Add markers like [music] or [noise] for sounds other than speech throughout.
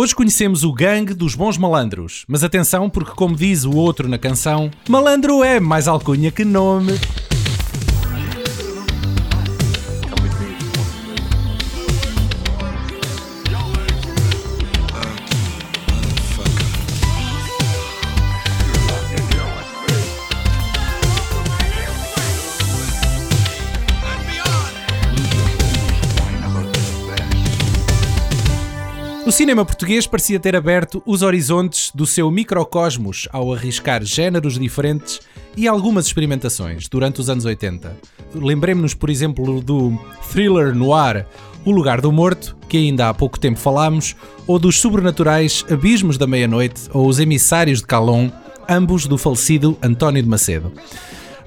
Hoje conhecemos o gangue dos bons malandros, mas atenção porque como diz o outro na canção, malandro é mais alcunha que nome. Cinema português parecia ter aberto os horizontes do seu microcosmos ao arriscar géneros diferentes e algumas experimentações durante os anos 80. Lembremos-nos, por exemplo, do thriller noir O Lugar do Morto, que ainda há pouco tempo falámos, ou dos sobrenaturais Abismos da Meia-Noite ou Os Emissários de Calon, ambos do falecido António de Macedo.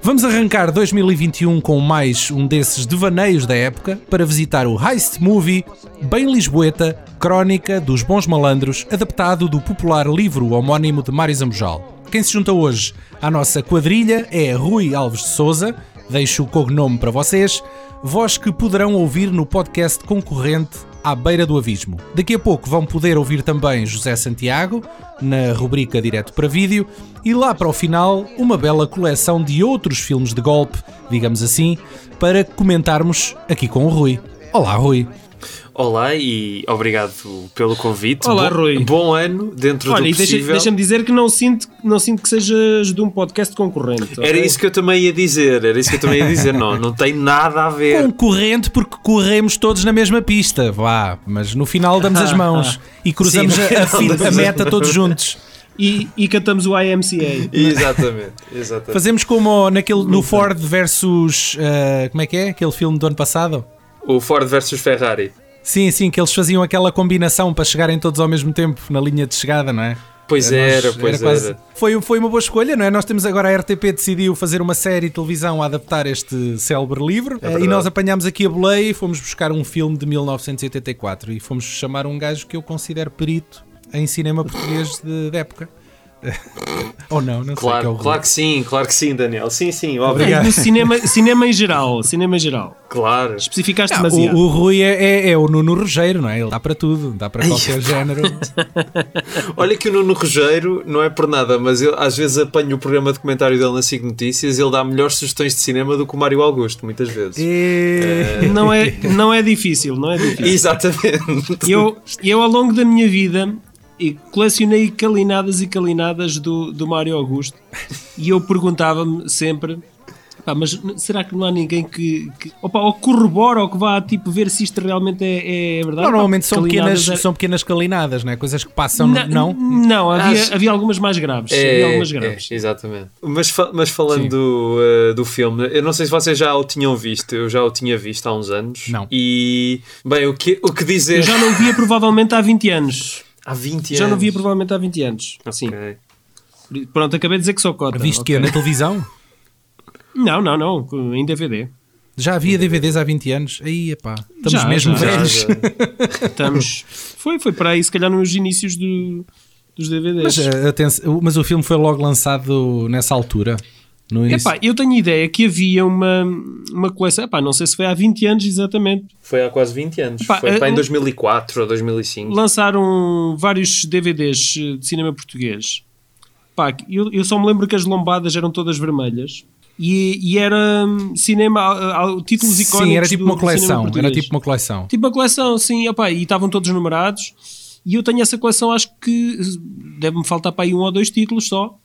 Vamos arrancar 2021 com mais um desses devaneios da época para visitar o Heist Movie, bem lisboeta, Crónica dos Bons Malandros, adaptado do popular livro homónimo de Mário Zambojal. Quem se junta hoje à nossa quadrilha é Rui Alves de Souza, deixo o cognome para vocês, voz que poderão ouvir no podcast concorrente à beira do abismo. Daqui a pouco vão poder ouvir também José Santiago, na rubrica Direto para Vídeo, e lá para o final, uma bela coleção de outros filmes de golpe, digamos assim, para comentarmos aqui com o Rui. Olá, Rui. Olá e obrigado pelo convite. Olá, Bo Rui. Bom ano, dentro Olha, do e deixa- possível. deixa-me dizer que não sinto, não sinto que sejas de um podcast concorrente. Era ok? isso que eu também ia dizer, era isso que eu também ia dizer. Não, não tem nada a ver. Concorrente porque corremos todos na mesma pista, vá, mas no final damos as mãos [laughs] e cruzamos Sim, a, a a meta todos juntos. E, e cantamos o IMCA. Exatamente, exatamente. Fazemos como naquele, no Ford versus. ah, como é que é? Aquele filme do ano passado? O Ford versus Ferrari. Sim, sim, que eles faziam aquela combinação para chegarem todos ao mesmo tempo na linha de chegada, não é? Pois Nós- era, pois era. quase- Foi, foi uma boa escolha, não é? Nós temos agora a RTP decidiu fazer uma série de televisão a adaptar este célebre livro É e nós apanhámos aqui a boleia e fomos buscar um filme de 1984 e fomos chamar um gajo que eu considero perito em cinema português de, de época. Ou não, não sei que é o Claro, claro que sim, claro que sim, Daniel. Sim, sim. Obrigado. No cinema, cinema em geral. Cinema em geral. Claro. Especificaste Ah, demasiado. o, o Rui é, é- é o Nuno Rogério, não é? Ele dá para tudo, dá para qualquer género. [laughs] Olha que o Nuno Rogério, não é por nada, mas eu às vezes apanho o programa de comentário dele na SIG Notícias e ele dá melhores sugestões de cinema do que o Mário Augusto, muitas vezes. E- Não, é, não é difícil, não é difícil. [laughs] Exatamente. Eu, eu ao longo da minha vida e colecionei calinadas e calinadas do, do Mário Augusto e eu perguntava-me sempre pá, mas será que não há ninguém que, que opa, ou corrobora ou que vá tipo ver se isto realmente é, é verdade? Normalmente são calinadas pequenas, era- são pequenas calinadas, não é? Coisas que passam, no- não? não havia, Acho- havia algumas mais graves havia algumas graves é, exatamente. Mas, mas falando do, uh, do filme, eu não sei se vocês já o tinham visto, eu já o tinha visto há uns anos. Não. E, bem, o que, o que dizer. eu já não via provavelmente há 20 anos Há 20 anos. já não via provavelmente há 20 anos sim Ok. pronto acabei de dizer que sou cota Viste ok? que na televisão? não não não em DVD Já havia DVDs há 20 anos? Aí, epá, estamos Já, mesmo já. velhos. Já, já. Estamos. Foi, foi para aí, se calhar, nos inícios do, dos DVDs. Mas, eh, atenção, mas o filme foi logo lançado nessa altura. No início. Epá, eu tenho ideia que havia uma, uma coleção. Epá, não sei se foi há 20 anos exatamente. Foi há quase 20 anos. Pá, Foi pá, em eh, 2004 ou 2005. Lançaram vários DVDs de cinema português. Pá, eu, eu só me lembro que as lombadas eram todas vermelhas. E, e era hum, cinema, ah, ah, títulos icónicos. Sim, era tipo do- uma coleção. Era tipo uma coleção. Tipo uma coleção, sim, opá, e estavam todos numerados. E eu tenho essa coleção, acho que deve-me faltar para aí um ou dois títulos só.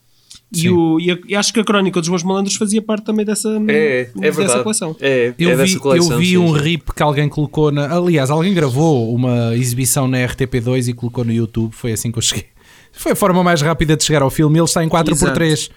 E, o, e, a- e acho que a Crónica dos Bons Malandros fazia parte também dessa, É, é dessa verdade. coleção. É, Eu é vi, dessa coleção. eu vi sim, um sim. rip que alguém colocou na. Aliás, alguém gravou uma exibição na RTP2 e colocou no YouTube. Foi assim que eu cheguei. Foi a forma mais rápida de chegar ao filme. Ele está em 4x3.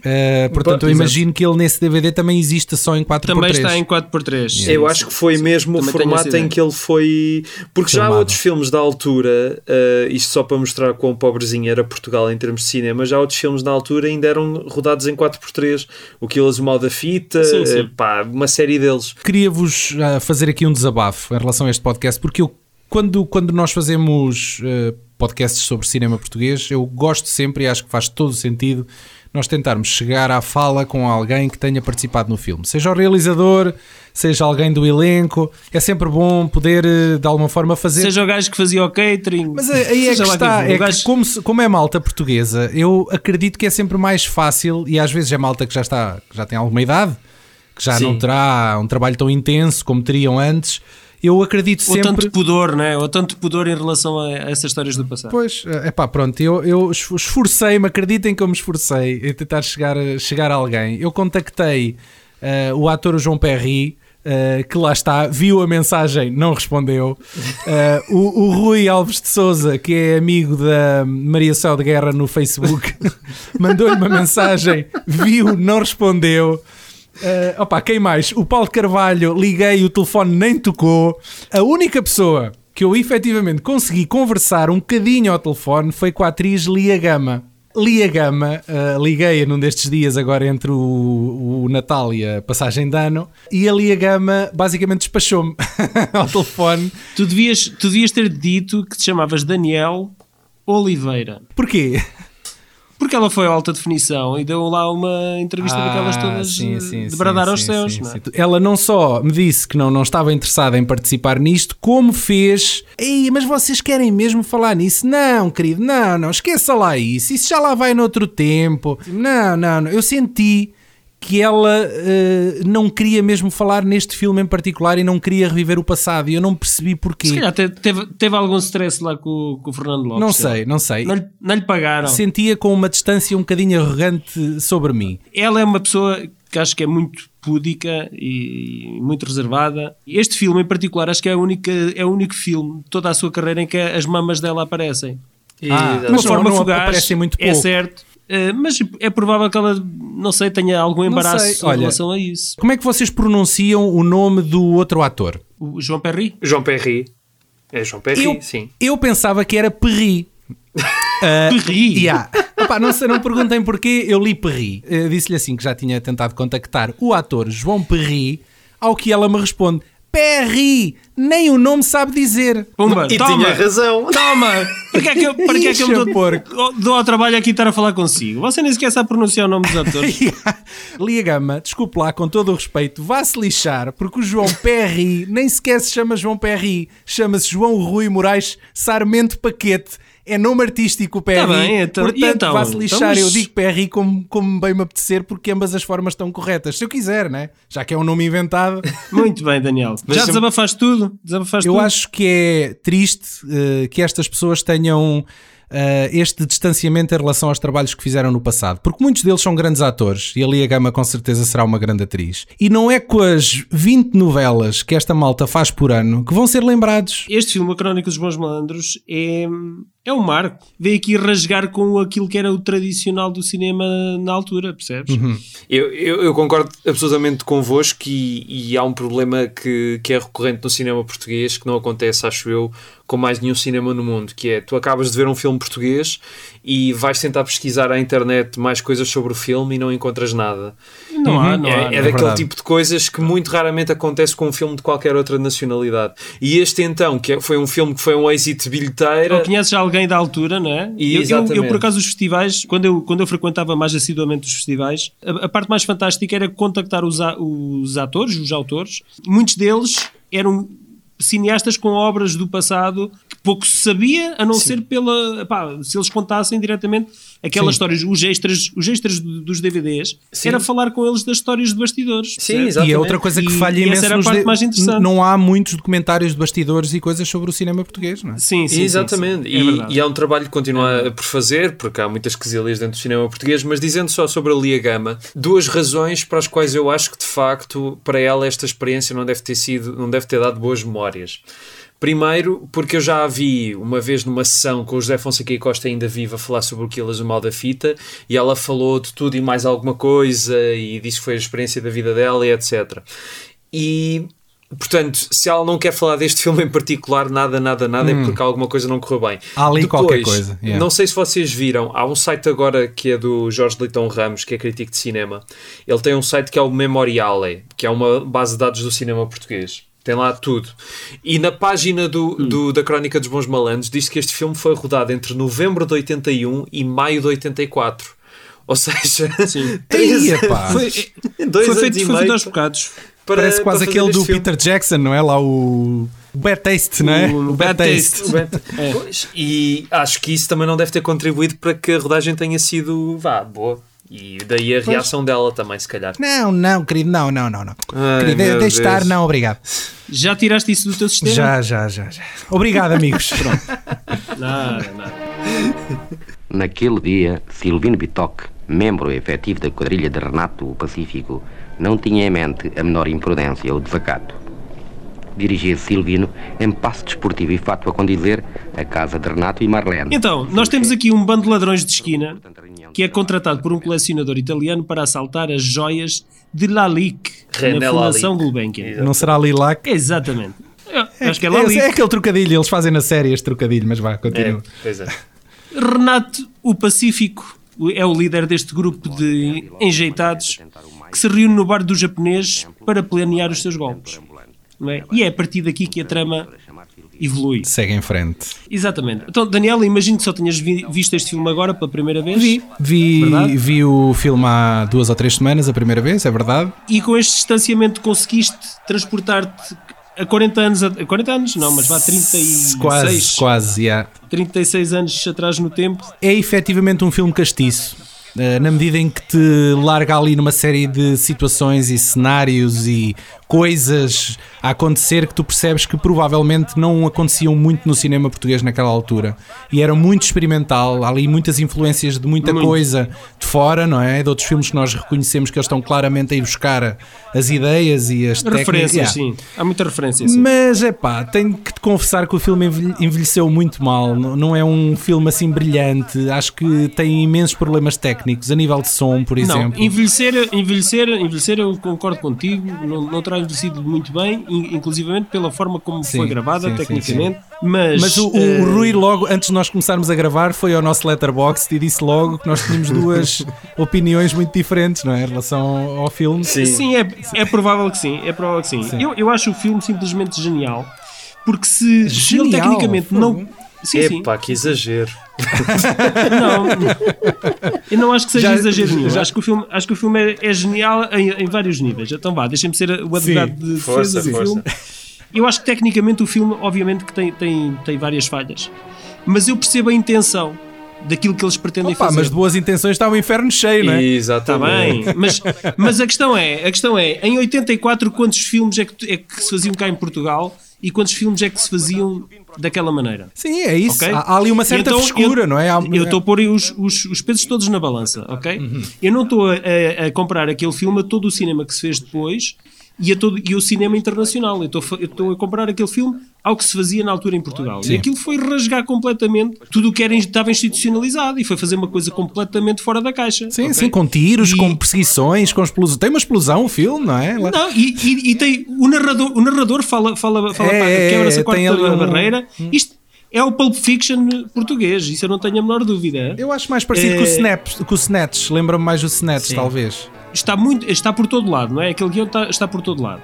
Uh, portanto, eu Exato. imagino que ele nesse DVD também existe só em 4x3. Também está em 4x3. Eu acho que foi mesmo o Também formato em que ele foi. Porque já há Filmado. outros filmes da altura, eh, isto só para mostrar quão pobrezinho era Portugal em termos de cinema, já outros filmes da altura ainda eram rodados em 4x3. O Quilas o Mal da Fita, Sim, sim. eh, pá, uma série deles. Queria-vos fazer aqui um desabafo em relação a este podcast, porque eu, quando, quando nós fazemos podcasts sobre cinema português, eu gosto sempre e acho que faz todo o sentido nós tentarmos chegar à fala com alguém que tenha participado no filme. Seja o realizador, seja alguém do elenco, é sempre bom poder eh, de alguma forma fazer. Seja o gajo que fazia o catering. Mas aí é que está, é que como, como é malta portuguesa, eu acredito que é sempre mais fácil, e às vezes é malta que já está, já tem alguma idade, que já Sim. não terá um trabalho tão intenso como teriam antes eu acredito sempre. Ou tanto pudor, né? Ou tanto pudor em relação a essas histórias do passado. Pois, é pá, pronto, eu, eu esforcei-me, acreditem que eu me esforcei em tentar chegar, chegar a alguém. Eu contactei uh, o ator João Perry. Uh, que lá está, viu a mensagem, não respondeu. Uh, [laughs] o, o, Rui Alves de Souza, que é amigo da Maria Céu de Guerra no Facebook, [laughs] mandou-lhe uma mensagem, viu, não respondeu. Uh, opa, quem mais? O Paulo Carvalho, liguei, o telefone nem tocou. A única pessoa que eu efetivamente consegui conversar um bocadinho ao telefone foi com a atriz Lia Gama. Lia Gama, uh, liguei num destes dias agora entre o, o, Natal e a passagem de ano, e a Lia Gama basicamente despachou-me [laughs] ao telefone. Tu devias, tu devias ter dito que te chamavas Daniel Oliveira. Porquê? Porque ela foi a alta definição e deu lá uma entrevista ah, daquelas todas sim, sim, de bradar sim, aos céus. Não é? Ela não só me disse que não, não estava interessada em participar nisto, como fez. Ei, mas vocês querem mesmo falar nisso? Não, querido, não, não, esqueça lá isso. Isso já lá vai noutro tempo. Não, não, não. Eu senti que ela uh, não queria mesmo falar neste filme em particular e não queria reviver o passado e eu não percebi porquê. Se calhar teve, teve algum stress lá com, com o Fernando Lopes. Não sei, não sei. Não, não lhe pagaram. Sentia com uma distância um bocadinho arrogante sobre mim. Ela é uma pessoa que acho que é muito púdica e muito reservada. Este filme em particular acho que é, a única, é o único filme de toda a sua carreira em que as mamas dela aparecem. Ah, de uma forma não, não fugaz, muito é pouco. é certo Uh, mas é provável que ela, não sei, tenha algum embaraço Olha, em relação a isso. Como é que vocês pronunciam o nome do outro ator? O João Perry? João Perry. É João Perry, eu, sim. Eu pensava que era Perry. uh, [laughs] Perry? Yeah. Opa, não sei, não perguntem porquê, eu li Perry. Uh, Disse-lhe assim que já tinha tentado contactar o ator João Perry, ao que ela me responde: Perry, nem o nome sabe dizer. Pumba, e toma, tinha razão. Toma! Para que é que eu, para que é que eu dou, dou ao trabalho aqui estar a falar consigo? Você nem sequer sabe pronunciar o nome dos atores. [laughs] Lia Gama, desculpe lá, com todo o respeito, vá-se lixar, porque o João Perry nem sequer se chama João Perry, chama-se João Rui Moraes Sarmento Paquete é nome artístico Perry. Tá bem, então, portanto, então, vá-se lixar. Eu digo Perry como, como bem me apetecer, porque ambas as formas estão corretas. Se eu quiser, né? Já que é um nome inventado. [laughs] Muito bem, Daniel. Já desabafaste tudo? Desabafaste eu tudo? acho que é triste uh, que estas pessoas tenham uh, este distanciamento em relação aos trabalhos que fizeram no passado, porque muitos deles são grandes atores e ali a Gama com certeza será uma grande atriz. E não é com as 20 novelas que esta malta faz por ano que vão ser lembrados. Este filme, A Crónica dos Bons Malandros, é, é um marco. Veio aqui rasgar com aquilo que era o tradicional do cinema na altura, percebes? Uhum. Eu, eu, eu, concordo absolutamente convosco e, e há um problema que, que é recorrente no cinema português que não acontece, acho eu, com mais nenhum cinema no mundo, que é tu acabas de ver um filme português e vais tentar pesquisar à internet mais coisas sobre o filme e não encontras nada. Não há, não é, há. É, é daquele verdade. tipo de coisas que muito raramente acontece com um filme de qualquer outra nacionalidade. E este então, que é, foi um filme que foi um êxito bilheteira. Ou conheces alguém da altura, não é? E, eu, eu, eu, por acaso, os festivais, quando eu, quando eu frequentava mais assiduamente os festivais, a, a parte mais fantástica era contactar os, a, os atores, os autores. Muitos deles eram cineastas com obras do passado pouco se sabia, a não Sim. ser pela. Pá, se eles contassem diretamente aquelas Sim. histórias, os extras, os extras dos DVDs, Sim. era falar com eles das histórias de bastidores. Sim, exatamente. E é outra coisa que falha imenso. Essa era a parte de... mais interessante. Não há muitos documentários de bastidores e coisas sobre o cinema português, não é? Sim, sim. Exatamente. Sim, sim. E, é e há um trabalho que continua é por fazer, porque há muitas quesilhas dentro do cinema português, mas dizendo só sobre a Lia Gama, duas razões para as quais eu acho que de facto para ela esta experiência não deve ter sido, não deve ter dado boas memórias. Primeiro, porque eu já a vi uma vez numa sessão com o José Fonseca e Costa ainda viva falar sobre o Quilas, o mal da fita, e ela falou de tudo e mais alguma coisa, e disse que foi a experiência da vida dela e etc. E Portanto, se ela não quer falar deste filme em particular, nada, nada, nada, é hum. é porque alguma coisa não correu bem. Há ali Depois, qualquer coisa. Yeah. Não sei se vocês viram, há um site agora que é do Jorge Leitão Ramos, que é crítico de cinema. Ele tem um site que é o Memoriale, que é uma base de dados do cinema português. Tem lá tudo. E na página do, hum. do, da Crónica dos Bons Malandros diz que este filme foi rodado entre novembro de 81 e maio de 84. Ou seja, Sim. [laughs] Ei. Foi, dois foi feito, foi feito aos bocados. para- Parece quase aquele do filme. Peter Jackson, não é? Lá o. o Bad Taste, não é? O Bad Taste. É. Pois, e acho que isso também não deve ter contribuído para que a rodagem tenha sido, vá, boa. E daí a reação dela também, se calhar. Não, não, querido, não, não, não. não. Ai, querido, deixa estar, não, obrigado. Já tiraste isso do teu sistema? Já, já, já, já. Obrigado, amigos. [laughs] Nada, nada. Naquele dia, Silvino Bitoc, membro efetivo da quadrilha de Renato o Pacífico, não tinha em mente a menor imprudência ou desacato. Dirigia-se Silvino em passo desportivo e fato a condizer a casa de Renato e Marlene. Então, nós temos aqui um bando de ladrões de esquina que é contratado por um colecionador italiano para assaltar as joias de Lalique René na Fundação. Gulbenkian. Não será Lilac? Exatamente. Eu acho que é É, Lalique. é aquele trocadilho, eles fazem na série este trocadilho, mas vá, É, continua. pois é. Renato, o Pacífico, é o líder deste grupo de enjeitados que se reúne no bar do japonês para planear os seus golpes. É? E é a partir daqui que a trama evolui. Segue em frente. Exatamente. Então, Daniela, imagino que só tenhas vi- visto este filme agora pela primeira vez. Vi, vi, Verdade? vi o filme há duas ou três semanas, a primeira vez, é verdade. E com este distanciamento conseguiste transportar-te a 40 anos, a, a 40 anos, não, mas vá 36, Quase, quase, yeah. 36 anos atrás no tempo. É efetivamente um filme castiço. eh, Na medida em que te larga ali numa série de situações e cenários e coisas a acontecer que tu percebes que provavelmente não aconteciam muito no cinema português naquela altura. E era muito experimental, há ali muitas influências de muita Muito. coisa de fora, não é? De outros filmes que nós reconhecemos que eles estão claramente a ir buscar as ideias e as. Referências, Yeah. sim. Há muita referência, sim. Mas é pá, tenho que te confessar que o filme envelhe- envelheceu muito mal. Não não é um filme assim brilhante. Acho que tem imensos problemas técnicos, a nível de som, por Não, exemplo. envelhecer, envelhecer, envelhecer, eu concordo contigo, não, não terá envelhecido muito bem, in- inclusivamente pela forma como Sim, foi gravada, sim, sim, tecnicamente. Mas, Mas o, o- eh, o Rui, logo antes de nós começarmos a gravar, foi ao nosso letterbox e disse logo que nós tínhamos duas [laughs] opiniões muito diferentes, não é? Em relação ao, filme. Sim. Sim, é, é provável que sim. É provável que sim. Sim. Eu, eu acho o filme simplesmente genial. Porque se, se ele Genial? tecnicamente não. Sim, sim. Epá, que exagero. [laughs] Não, eu não acho que seja Já- exagero nenhum. já- Acho que o filme, acho que o filme é, é genial em, em vários níveis. Então vá, deixem-me ser o advogado de defesa Força, do força. filme. Eu acho que tecnicamente o filme, obviamente, que tem, tem, tem várias falhas. Mas eu percebo a intenção daquilo que eles pretendem Opa, fazer. mas de boas intenções está o inferno cheio, não é? Está Exatamente. Tá bem, mas, [laughs] mas a questão é, a questão é, em 84 quantos filmes é que, é que se faziam cá em Portugal e quantos filmes é que se faziam daquela maneira? Sim, é isso. Ok? Há, há ali uma certa então frescura, eu- não é? Há- Eu estou a pôr os, os, os pesos todos na balança, ok? Uhum. Eu não estou a, a, comparar aquele filme a todo o cinema que se fez depois e, a todo, e o cinema internacional. Eu estou, a fa- eu estou a comparar aquele filme ao que se fazia na altura em Portugal. Sim. E aquilo foi rasgar completamente tudo o que era, estava institucionalizado e foi fazer uma coisa completamente fora da caixa. Sim, ok? sim, com tiros, E- com perseguições, com explosões. Tem uma explosão o filme, não é? Lá- Não, e, e- e tem o narrador, o narrador fala, fala, fala É, é, quebra-se a quarta um- barreira. Isto é o Pulp Fiction português, isso eu não tenho a menor dúvida. Eu acho mais parecido com o É- Snaps, com o Snatch. Lembra-me mais do Snatch, Sim. talvez. Está, muito, está por todo lado, não é? Aquele guião está, está por todo lado.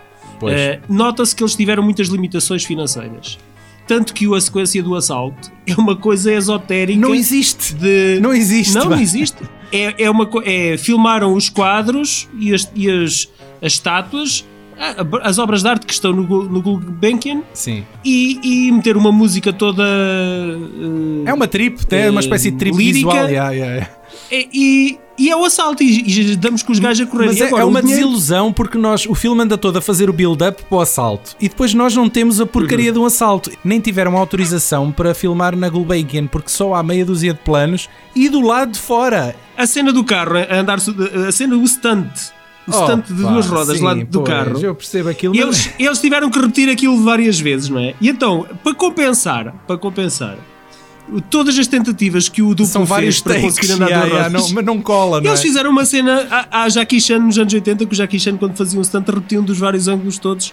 Eh, Nota-se que eles tiveram muitas limitações financeiras. Tanto que a sequência do assalto é uma coisa esotérica. Não existe. de- Não existe, Não, existe. É, é uma, é, filmaram os quadros e as, e as, as estátuas, as obras de arte que estão no, no Gulbenkian Sim. e, e meter uma música toda. eh, É uma trip, é uma espécie de trip lírica. visual. yeah, yeah, yeah. e, e é o assalto, e, e damos com os gajos a correr. Mas é, agora, é uma dinheiro- desilusão porque nós, o filme anda todo a fazer o build-up para o assalto e depois nós não temos a porcaria de um assalto. Nem tiveram autorização para filmar na Gulbenkian porque só há meia dúzia de planos e do lado de fora. A cena do carro, a andar, a cena, o stunt, o stunt de Oh, pá, duas rodas sim, lá do pois, carro. Eu percebo aquilo. E mas- eles, eles tiveram que repetir aquilo várias vezes, não é? E então, para compensar, para compensar, todas as tentativas que o duplo São vários para conseguir andar [laughs] yeah, duas yeah, rodas, não- mas não cola, não eles é? fizeram uma cena à, à Jackie Chan nos anos 80, que o Jackie Chan, quando fazia um stunt, repetiam dos vários ângulos todos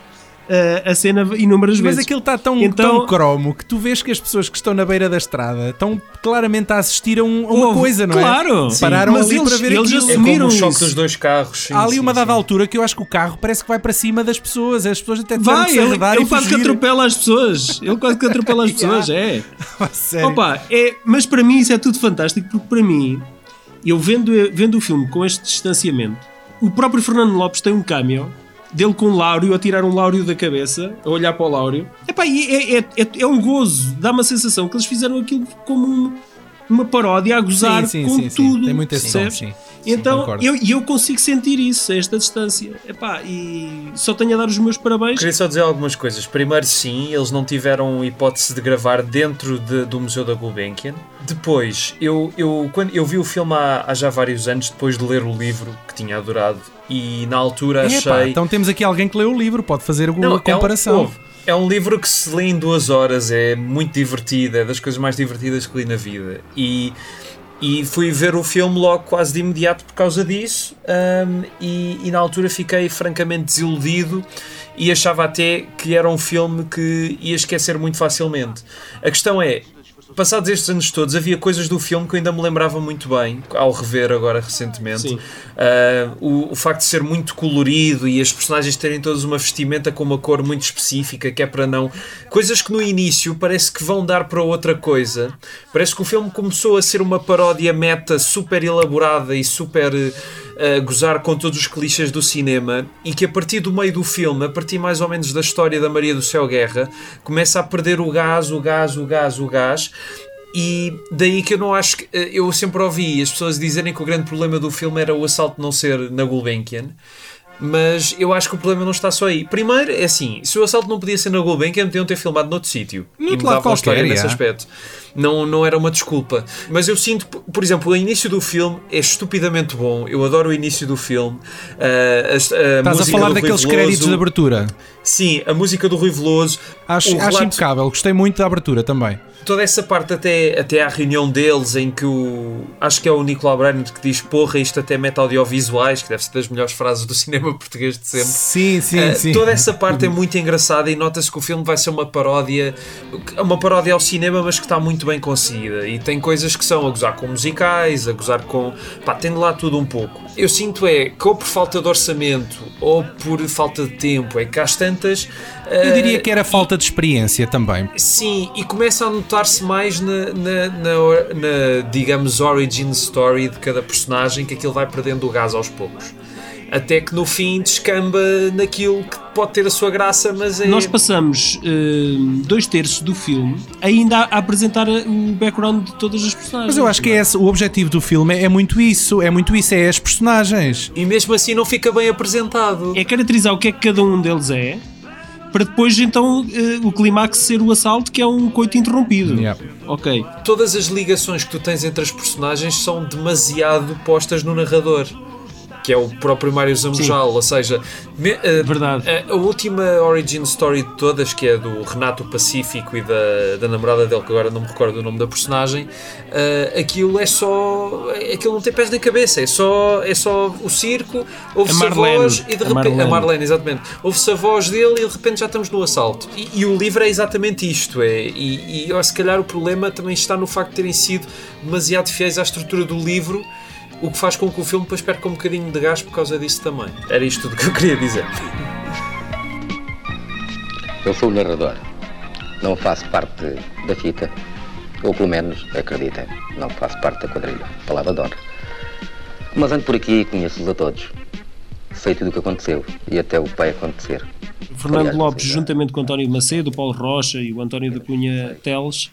eh, a cena inúmeras Mas vezes. aquilo está tão, Então- tão cromo que tu vês que as pessoas que estão na beira da estrada estão claramente a assistir a, um- a uma coisa, não é? claro. Pararam Mas ali eles- para ver eles aquilo. É como Assumiram o choque dos dois carros. sim, Há ali sim, uma dada sim. altura que eu acho que o carro parece que vai para cima das pessoas. As pessoas até que se ele, arredar ele e quase que atropela as pessoas. Ele quase que atropela as [laughs] pessoas, é. [laughs] A sério. Opa, é, mas para mim isso é tudo fantástico, porque para mim eu vendo, vendo o filme com este distanciamento, o próprio Fernando Lopes tem um cameo dele com o Láurio, a tirar um Láurio da cabeça, a olhar para o Láurio. Epá, é, é, é, é um gozo, dá uma sensação que eles fizeram aquilo como um, uma paródia a gozar Sim, sim, com sim, sim. tudo. Tem muito esse som, percebes? sim. Então, concordo. eu, e eu consigo sentir isso a esta distância. Epá, e só tenho a dar os meus parabéns. Queria só dizer algumas coisas. Primeiro, sim, eles não tiveram hipótese de gravar dentro de- do Museu da Gulbenkian. Depois, eu, eu, quando, eu vi o filme há, há já vários anos, depois de ler o livro, que tinha adorado, e na altura achei. Epá, então temos aqui alguém que leu o livro, pode fazer alguma Não, comparação. É um, é um livro que se lê em duas horas, é muito divertido, é das coisas mais divertidas que li na vida. E, e fui ver o filme logo quase de imediato por causa disso, hum, e, e na altura fiquei francamente desiludido e achava até que era um filme que ia esquecer muito facilmente. A questão é. Passados estes anos todos, havia coisas do filme que eu ainda me lembrava muito bem, ao rever agora recentemente. Uh, o, o facto de ser muito colorido e as personagens terem todas uma vestimenta com uma cor muito específica, que é para não. Coisas que no início parece que vão dar para outra coisa. Parece que o filme começou a ser uma paródia meta super elaborada e super. A gozar com todos os clichês do cinema e que a partir do meio do filme, a partir mais ou menos da história da Maria do Céu Guerra, começa a perder o gás, o gás, o gás, o gás e daí que eu não acho que. eh, Eu sempre ouvi as pessoas dizerem que o grande problema do filme era o assalto não ser na Gulbenkian. Mas eu acho que o problema não está só aí. Primeiro, é assim: se o assalto não podia ser na Gulbenkian, podiam ter filmado noutro sítio. Noutro e mudavam lado a história qualquer, nesse aspecto. Não, não era uma desculpa. Mas eu sinto, por- exemplo, o início do filme é estupidamente bom. Eu adoro o início do filme. Ah, a, a Estás a falar daqueles créditos de abertura. Sim, a música do Rui Veloso. Acho, o acho relato- impecável, gostei muito da abertura também. toda essa parte até, até à reunião deles em que o acho que é o Nicolau Breiner que diz porra isto até mete audiovisuais que deve ser das melhores frases do [laughs] cinema português de sempre Sim, sim, Uh, sim. toda essa parte é muito engraçada e nota-se que o filme vai ser uma paródia uma paródia ao cinema mas que está muito bem conseguida e tem coisas que são a gozar com musicais a gozar com pá, tem de lá tudo um pouco eu sinto é que ou por falta de orçamento ou por falta de tempo é que às tantas Eu diria uh, que era falta de experiência também. Sim, e começa a notar-se mais na, na, na, na, digamos, origin story de cada personagem que aquilo vai perdendo o gás aos poucos. Até que no fim descamba naquilo que pode ter a sua graça, mas é. Nós passamos eh, dois terços do filme ainda a, apresentar o background de todas as personagens. Mas eu acho que é esse, o objetivo do filme é, é muito isso, é muito isso, é as personagens. E mesmo assim não fica bem apresentado. É caracterizar o que é que cada um deles é, para depois então eh, o clímax ser o assalto, que é um coito interrompido. Yeah. Ok. Todas as ligações que tu tens entre as personagens são demasiado postas no narrador. Que é o próprio Mário Zambojal, ou seja, me- eh, Verdade. A, a última origin story de todas, que é do Renato Pacífico e da, da namorada dele, que agora não me recordo o nome da personagem, eh, aquilo é só. Aquilo não tem pés nem cabeça, é só, é só o circo, ouve-se A a, voz e de A repente. Marlene. A Marlene, exatamente. Ouve-se a voz dele e de repente já estamos no assalto. E, e o livro é exatamente isto, é. E, e se calhar o problema também está no facto de terem sido demasiado fiéis à estrutura do livro. O que faz com que o filme depois perca um bocadinho de gás por causa disso também. Era isto tudo que eu queria dizer. Eu sou o narrador. Não faço parte da fita. Ou pelo menos, acreditem, não faço parte da quadrilha. Palavra de honra. Mas ando por aqui e conheço-os a todos. Sei tudo o que aconteceu e até o que vai acontecer. Fernando Aliás, Lopes, juntamente com António Macedo, Paulo Rocha e o António da Cunha Teles,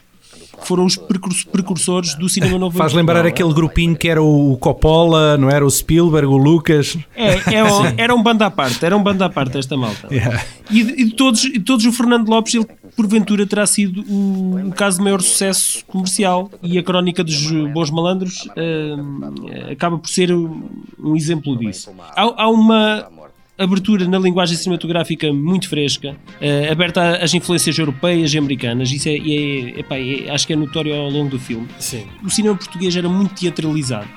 foram os precurs- precursores do cinema novo. Faz lembrar aquele grupinho que era o Coppola, não era o Spielberg, o Lucas. É, é um- era um bando à parte, era um bando à parte esta malta. Yeah. E, de, e de todos, e de todos o Fernando Lopes, ele porventura terá sido o, o caso de maior sucesso comercial e a crónica dos bons malandros ah, acaba por ser um, um exemplo disso. Há, há uma abertura na linguagem cinematográfica muito fresca, eh, aberta às influências europeias e americanas, isso é, é- epá, é- acho que é notório ao longo do filme. Sim. O cinema português era muito teatralizado.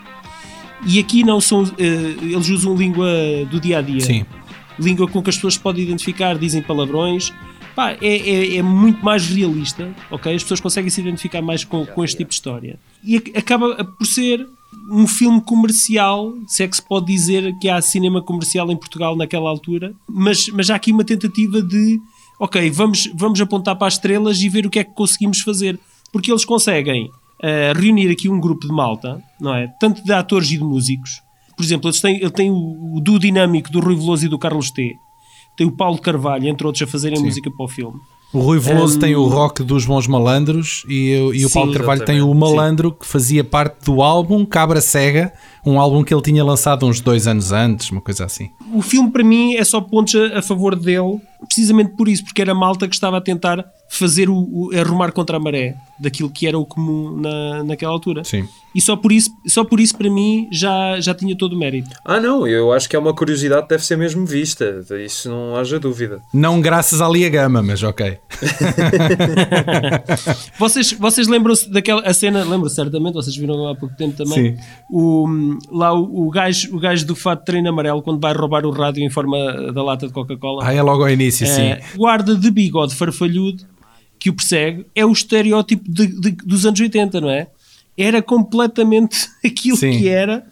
E aqui não são. eh, eles usam língua do dia a dia Sim. língua com que as pessoas podem identificar, dizem palavrões. Pá, é, é, é muito mais realista, ok? As pessoas conseguem se identificar mais com, com este tipo de história. E ac- acaba por ser um filme comercial, se é que se pode dizer que há cinema comercial em Portugal naquela altura, mas, mas há aqui uma tentativa de, ok, vamos, vamos apontar para as estrelas e ver o que é que conseguimos fazer. Porque eles conseguem uh, reunir aqui um grupo de malta, não é? Tanto de atores e de músicos. Por exemplo, eles têm, ele tem o, o duo dinâmico do Rui Veloso e do Carlos T. Tem o Paulo Carvalho, entre outros, a fazerem a música para o filme. O Rui Veloso um, tem o rock dos bons malandros e, e o sim, Paulo Carvalho tem o malandro sim. que fazia parte do álbum Cabra Cega, um álbum que ele tinha lançado uns dois anos antes, uma coisa assim. O filme para mim é só pontos a, a favor dele, precisamente por isso, porque era malta que estava a tentar fazer o, o arrumar contra a maré daquilo que era o comum na, naquela altura. Sim. E só por isso, só por isso para mim já, já tinha todo o mérito. Ah, não, eu acho que é uma curiosidade que deve ser mesmo vista, isso não haja dúvida. Não graças à Lia Gama, mas ok. [laughs] vocês vocês lembram-se daquela a cena, lembram-se certamente, vocês viram há pouco tempo também. Sim. O, lá o, o, gajo, o gajo do fato de treino amarelo, quando vai roubar o rádio em forma da lata de Coca-Cola. Ah, é logo ao início, é, sim. Guarda de bigode farfalhudo que o persegue é o estereótipo de, de, dos anos 80, não é? Era completamente [laughs] aquilo Sim. que era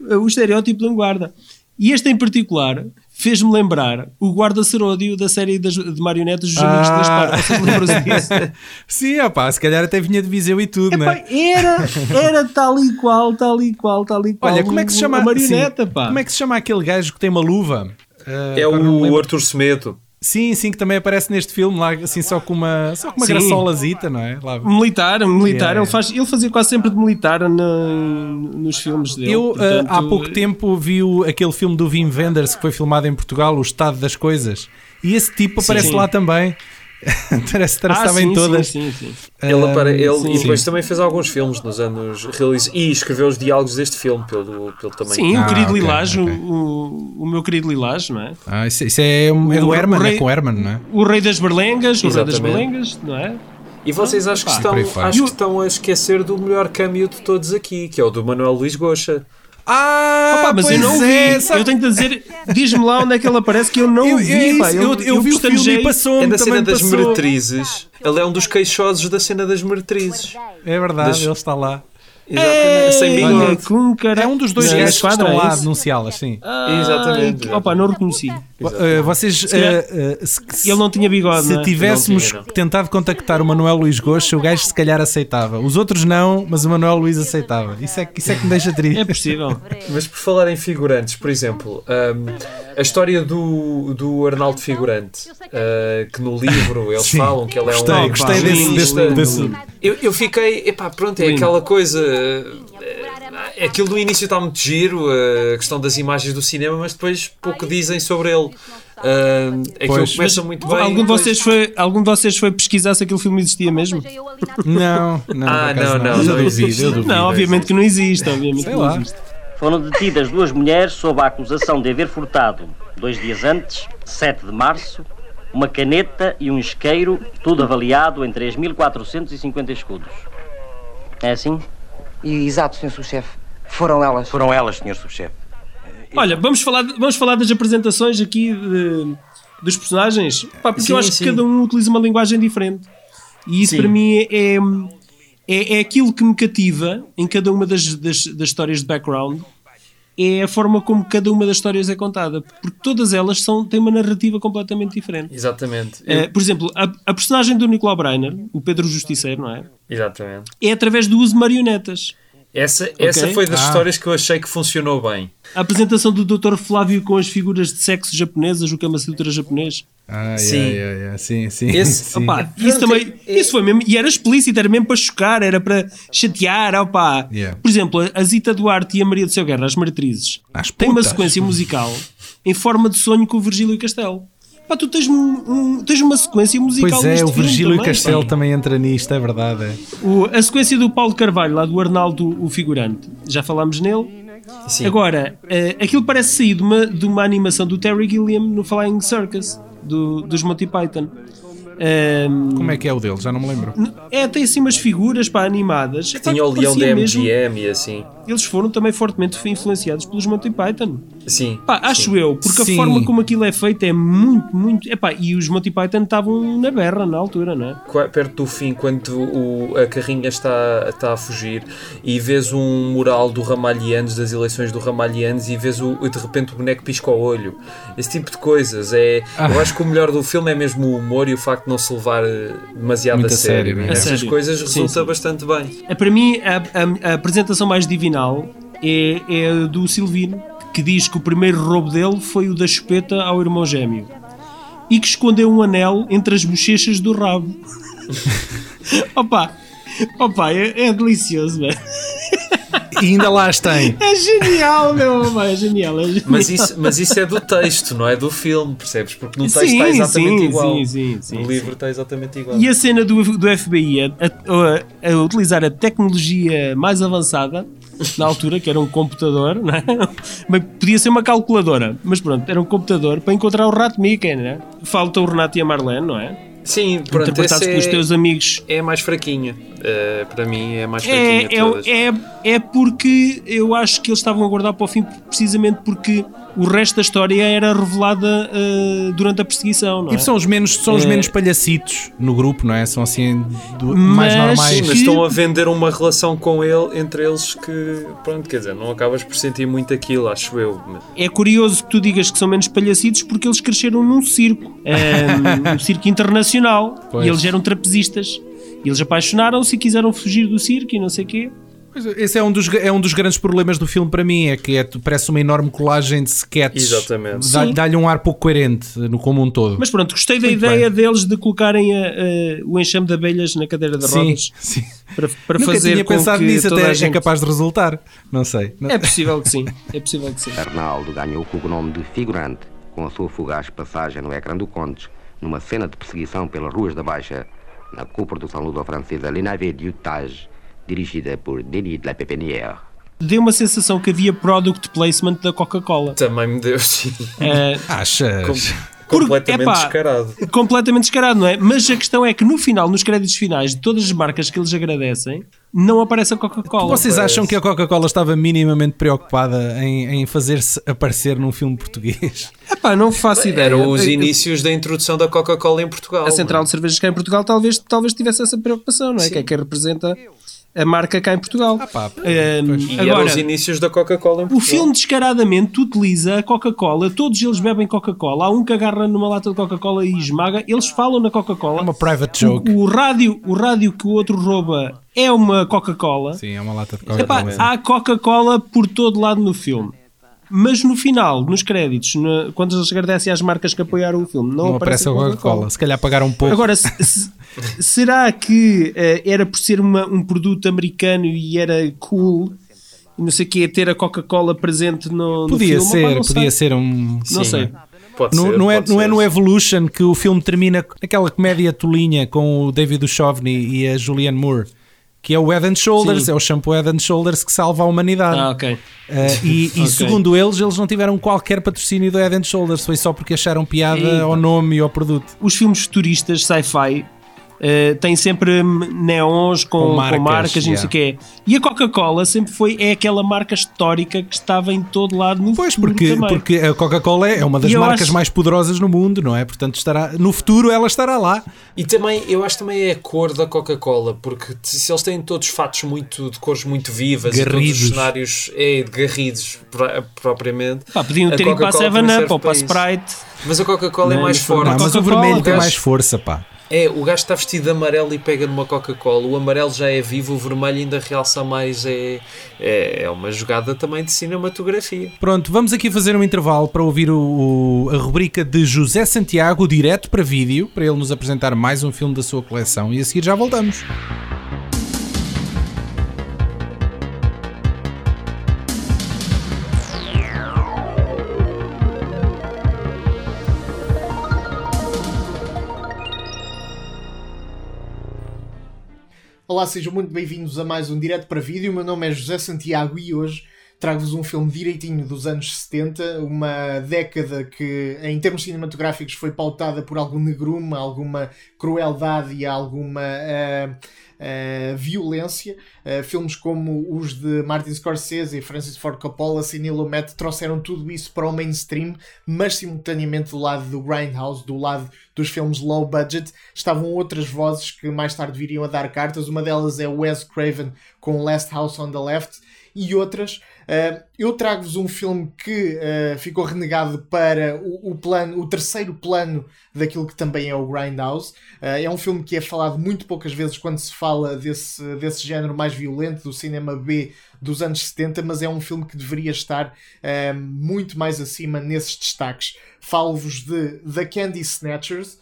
uh, o estereótipo de um guarda. E este em particular fez-me lembrar o guarda seródio da série das, de marionetas dos Amigos ah. das Partes. [laughs] Sim, opá, se calhar até vinha de Viseu e tudo, Epá, né? Era, era tal e qual, tal e qual, tal e qual. Olha, como é que se chama a marioneta, sim, pá? Como é que se chama aquele gajo que tem uma luva? Uh, é o Arthur Semedo. Sim, sim, que também aparece neste filme lá, assim, só com uma, só com uma graçolazita, não é? Lá. Militar, militar. Yeah. Ele, faz, ele fazia quase sempre de militar nos filmes dele. Eu, Portanto, uh, há pouco tempo, vi o, aquele filme do Wim Wenders que foi filmado em Portugal, O Estado das Coisas. E esse tipo aparece sim. lá também. [laughs] Parece que ah, em todas. Sim, sim, sim. Ele, apare... ele sim, e depois sim. também fez alguns filmes nos anos realiz... e escreveu os diálogos deste filme pelo, pelo também. Sim, ah, o querido okay, Lilás, okay. O, o meu querido Lilás, não é? Ah, isso, isso é, é do Herman, rei, é com Herman, não é? O Rei das Berlengas, o Rei das Berlengas, não é? E vocês acham que, estão, acho que estão a esquecer do melhor câmbio de todos aqui, que é o do Manuel Luís Goxa. Ah, Opa, mas eu não é, vi. Sabe? Eu tenho que dizer, diz-me lá onde é que ele aparece que eu não eu, vi. É pá, eu, eu, eu, vi o filme e passou É da cena das passou. meretrizes. Ele é um dos queixosos da cena das meretrizes. É verdade, das... ele está lá. Exatamente, sem cara... É um dos dois gajos que estão lá a denunciá-las, sim. Ah, exatamente. Opa, não reconheci. Uh, vocês, uh, uh, se, se, ele não tinha bigode. Se é? tivéssemos tinha, tentado contactar o Manuel Luís Gosto, o gajo se calhar aceitava. Os outros não, mas o Manuel Luís aceitava. Isso é, isso é que me deixa triste. É possível. mas por falar em figurantes, por exemplo, um, a história do, do Arnaldo Figurante, que no livro eles falam que ele é gostei, um. Gostei desse, desse, desse, Eu, eu fiquei, epá, pronto, é aquela coisa aquilo do início está muito giro, a questão das imagens do cinema, mas depois pouco dizem sobre ele. Uh, aquilo pois, começa muito bem. Algum de, vocês foi, algum de vocês foi pesquisar se aquele filme existia mesmo? [laughs] Não, não. Ah, não, não, não, não, existe. Eu duvido, não, obviamente que não existe. Obviamente Sei que não lá. existe. Foram detidas duas mulheres sob a acusação de haver furtado, dois dias antes, 7 de março, uma caneta e um isqueiro, tudo avaliado em 3.450 escudos. É assim? Exato, Sr. Subchefe. Foram elas. Foram elas, Sr. Subchefe. Olha, vamos falar, vamos falar das apresentações aqui de, dos personagens, Pá, porque sim, eu acho sim. que cada um utiliza uma linguagem diferente. E isso sim. para mim é, é, é aquilo que me cativa em cada uma das, das, das histórias de background é a forma como cada uma das histórias é contada, porque todas elas são, têm uma narrativa completamente diferente. Exatamente. É, por exemplo, a, a, personagem do Nicolau Breiner, o Pedro Justiceiro, não é? Exatamente. É através do uso de marionetas. Essa, okay. essa foi das ah. histórias que eu achei que funcionou bem. A apresentação do Dr. Flávio com as figuras de sexo japonesas, o Kama Sutra japonês. Ah, sim. Yeah, yeah, yeah. sim, sim. Esse, sim. Opa, isso também, é, isso foi mesmo, e era explícito, era mesmo para chocar, era para chatear, opa. Yeah. Por exemplo, a Zita Duarte e a Maria do Céu Guerra, as meretrizes, têm uma sequência musical em forma de sonho com o Virgílio Castelo. Pá, tu tens, um, tens uma sequência musical Pois é, o Virgílio também, Castelo pá. também entra nisto, é verdade. É. O, a sequência do Paulo Carvalho, lá do Arnaldo, o figurante, já falámos nele. Sim. Agora, uh, aquilo parece sair de uma, de uma animação do Terry Gilliam no Flying Circus, do, dos Monty Python. Um, ehm, Como é que é o dele? Já não me lembro. É, tem assim umas figuras para animadas. Que tinha o leão da MGM e assim. Eles foram também fortemente influenciados pelos Monty Python. Sim. Pá, acho sim. eu, porque Sim. a forma como aquilo é feito é muito, muito. Epá, e os Monty Python estavam na berra na altura, não é? Perto do fim, quando o- a carrinha está, está a fugir e vês um mural do Ramalhianos, das eleições do Ramalhianos, e vês o, de repente o boneco pisca o olho. Esse tipo de coisas. É, Ah. Eu acho que o melhor do filme é mesmo o humor e o facto de não se levar eh, demasiado Muito a sério. sério, né? é. Essas sério. coisas Sim, resulta sim. bastante bem. É, Para mim, a, a- a apresentação mais divinal é, é do Silvino, que diz que o primeiro roubo dele foi o da chupeta ao irmão gêmeo e que escondeu um anel entre as bochechas do rabo. [laughs] opa, opa, é, é delicioso, velho. E ainda lá as tem. É genial, meu, opa, é genial. É genial. Mas isso, mas isso é do texto, não é do filme, percebes? Porque no texto Sim, está exatamente sim, igual. sim, sim, sim, no livro está exatamente igual. E a cena do, do FBI a, a- a utilizar a tecnologia mais avançada na altura, que era um computador, não é? [laughs] Mas podia ser uma calculadora, mas pronto, era um computador para encontrar o rato Mickey, não é? Falta o Renato e a Marlene, não é? Sim, pronto, Interpretados pelos é, teus amigos. é mais fraquinha. Eh, para mim é mais fraquinha É, todas. é, é, é porque eu acho que eles estavam a guardar para o fim precisamente porque o resto da história era revelada eh, durante a perseguição, não é? Tipo, são os menos, são os É. menos palhacitos no grupo, não é? São assim do- mais Mas- normais. Sim, mas que- estão a vender uma relação com ele, entre eles que, pronto, quer dizer, não acabas por sentir muito aquilo, acho eu. Mas- É curioso que tu digas que são menos palhacitos porque eles cresceram num circo, um, [laughs] um circo internacional, Pois. e eles eram trapezistas. Eles apaixonaram-se e quiseram fugir do circo e não sei o quê. Pois, Esse é um, dos, é um dos grandes problemas do filme para mim, é que é, parece uma enorme colagem de sketches. Exatamente. Dá- Sim. Dá-lhe um ar pouco coerente no como um todo. Mas pronto, gostei da Muito ideia deles de colocarem a- a- o enxame de abelhas na cadeira de sim, rodas sim. para, para Nunca fazer tinha pensado que nisso, até a é gente... capaz de resultar. Não sei. Não- É possível que sim, é possível que sim. [laughs] Arnaldo ganhou o cognome de figurante com a sua fugaz passagem no ecrã do Condes numa cena de perseguição pelas ruas da Baixa na coprodução ludo-francesa Les Navets du Tage, dirigida por Denis de la Pépinière. Deu uma sensação que havia product placement da Coca-Cola. Também me deu, sim, Eh, Achas? Completamente epá, descarado. completamente descarado, não é? Mas a questão é que no final, nos créditos finais de todas as marcas que eles agradecem, não aparece a Coca-Cola. Vocês parece. acham que a Coca-Cola estava minimamente preocupada em, em fazer-se aparecer num filme português? Epá, não faço ideia. Eram os inícios da introdução da Coca-Cola em Portugal. A Central de Cervejas cá em Portugal talvez, talvez tivesse essa preocupação, não é? Que é que representa a marca cá em Portugal. pá, Ehm, pois. E eram agora, os inícios da Coca-Cola em o Portugal. filme descaradamente utiliza a Coca-Cola, todos eles bebem Coca-Cola. Há um que agarra numa lata de Coca-Cola e esmaga, eles falam na Coca-Cola. É uma private joke. O, o rádio, o rádio que o outro rouba é uma Coca-Cola. Sim, é uma lata de Coca-Cola. há Coca-Cola por todo lado no filme. Mas no final, nos créditos, na- quando eles agradecem às marcas que apoiaram o filme, não, Não aparece a Coca-Cola. Se calhar pagaram um pouco. Agora, se- se- [laughs] será que eh, era por ser uma- um produto americano e era cool, e não sei o quê, ter a Coca-Cola presente no, no podia filme? ser, não podia sei. ser um. Não Sim, sei. Pode Não, ser, não é, não é no Evolution que o filme termina naquela comédia tolinha com o David Duchovny e a Julianne Moore, que é o Head and Shoulders, Sim. é o shampoo Head and Shoulders que salva a humanidade. Ah, ok. Uh, e, e [laughs] Ok. segundo eles, eles não tiveram qualquer patrocínio do Head and Shoulders, foi só porque acharam piada Eita. ao nome e ao produto. Os filmes futuristas, sci-fi, eh, têm sempre neons com, Com com marcas, marcas, e não sei o quê. E a Coca-Cola sempre foi é aquela marca histórica que estava em todo lado no Pois, futuro porque, também. porque a Coca-Cola é uma das E marcas acho- mais poderosas no mundo, não é? Portanto, estará, no futuro ela estará lá. E também, eu acho também é a cor da Coca-Cola, porque se eles têm todos fatos muito, de cores muito vivas e todos Garridos. os cenários é, garridos pro- propriamente. Pá, podiam a ter ido para a Coca-Cola 7 também Up ou para a. Sprite. Mas a Coca-Cola é mais forte. Não, mas o vermelho tem gajo- mais força, pá. É, o gajo está vestido de amarelo e pega numa Coca-Cola. O amarelo já é vivo, o vermelho ainda realça mais. É, é, é uma jogada também de cinematografia. Pronto, vamos aqui fazer um intervalo para ouvir o, o- a rubrica de José Santiago, direto para vídeo, para ele nos apresentar mais um filme da sua coleção e a seguir já voltamos. Olá, sejam muito bem-vindos a mais um Direto para Vídeo. O meu nome é José Santiago e hoje trago-vos um filme direitinho dos anos 70, uma década que, em termos cinematográficos, foi pautada por algum negrume, alguma crueldade e alguma ah, uh, violência. Uh, filmes como os de Martin Scorsese Francis Ford Coppola, Sidney Lumet, trouxeram tudo isso para o mainstream, mas simultaneamente do lado do Grindhouse, do lado dos filmes low budget, estavam outras vozes que mais tarde viriam a dar cartas. Uma delas é Wes Craven com Last House on the Left e outras. Uh, eu trago-vos um filme que uh, ficou renegado para o, o, plano, o terceiro plano daquilo que também é o Grindhouse. Uh, é um filme que é falado muito poucas vezes quando se fala desse, desse género mais violento, do cinema B dos anos 70, mas é um filme que deveria estar muito mais acima nesses destaques. Falo-vos de The Candy Snatchers,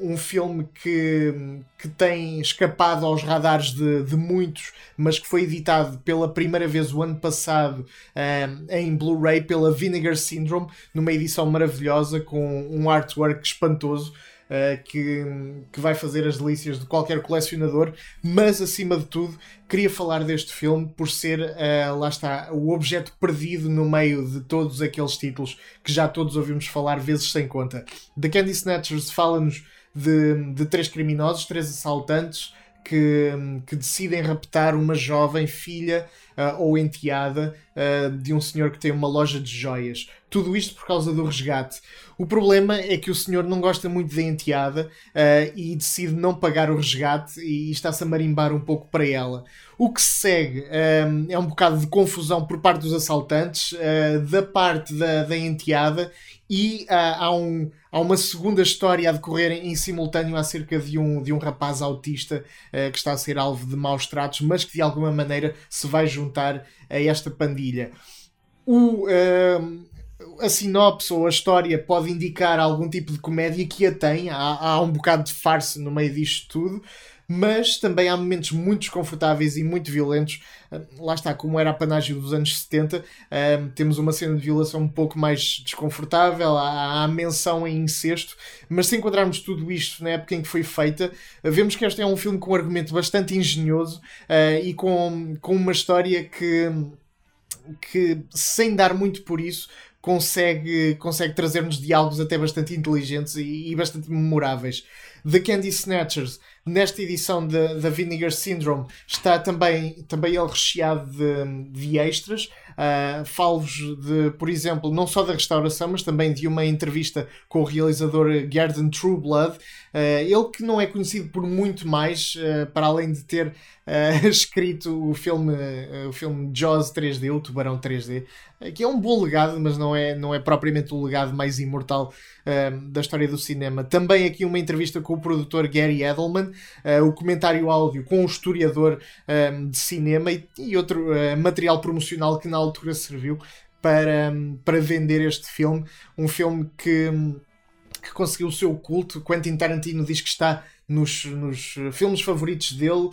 um filme que, que tem escapado aos radares de, de muitos, mas que foi editado pela primeira vez o ano passado um, em Blu-ray pela Vinegar Syndrome, numa edição maravilhosa com um artwork espantoso. Uh, que, que vai fazer as delícias de qualquer colecionador, mas acima de tudo queria falar deste filme por ser, uh, lá está, o objeto perdido no meio de todos aqueles títulos que já todos ouvimos falar vezes sem conta. The Candy Snatchers fala-nos de, de três criminosos, três assaltantes que, que decidem raptar uma jovem filha uh, ou enteada uh, de um senhor que tem uma loja de joias. Tudo isto por causa do resgate. O problema é que o senhor não gosta muito da enteada uh, e decide não pagar o resgate e está-se a marimbar um pouco para ela. O que se segue é um bocado de confusão por parte dos assaltantes, da parte da, da enteada e há um há uma segunda história a decorrer em simultâneo acerca de um, de um rapaz autista uh, que está a ser alvo de maus tratos, mas que de alguma maneira se vai juntar a esta pandilha. O, uh, a sinopse ou a história pode indicar algum tipo de comédia que a tem, há, há um bocado de farsa no meio disto tudo, mas também há momentos muito desconfortáveis e muito violentos. Ah, lá está, como era a panágio dos anos 70, um, ah, temos uma cena de violação um pouco mais desconfortável, há, há menção em incesto, mas se encontrarmos tudo isto na época em que foi feita, vemos que este é um filme com um argumento bastante engenhoso uh, e com, com uma história que, que, sem dar muito por isso, consegue, consegue trazer-nos diálogos até bastante inteligentes e, e bastante memoráveis. The Candy Snatchers Nesta edição da Vinegar Syndrome está também, também ele recheado de, de extras. Uh, Falo-vos de, por exemplo, não só da restauração, mas também de uma entrevista com o realizador Garden Trueblood. Uh, ele que não é conhecido por muito mais, uh, para além de ter [laughs] escrito o filme, o filme Jaws 3D, o Tubarão 3D, que é um bom legado, mas não é, não é propriamente o legado mais imortal da história do cinema. Também aqui uma entrevista com o produtor Gary Edelman, o comentário áudio com o historiador de cinema e, e outro material promocional que na altura serviu para, para vender este filme. Um filme que, que conseguiu o seu culto. Quentin Tarantino diz que está nos, nos filmes favoritos dele, uh,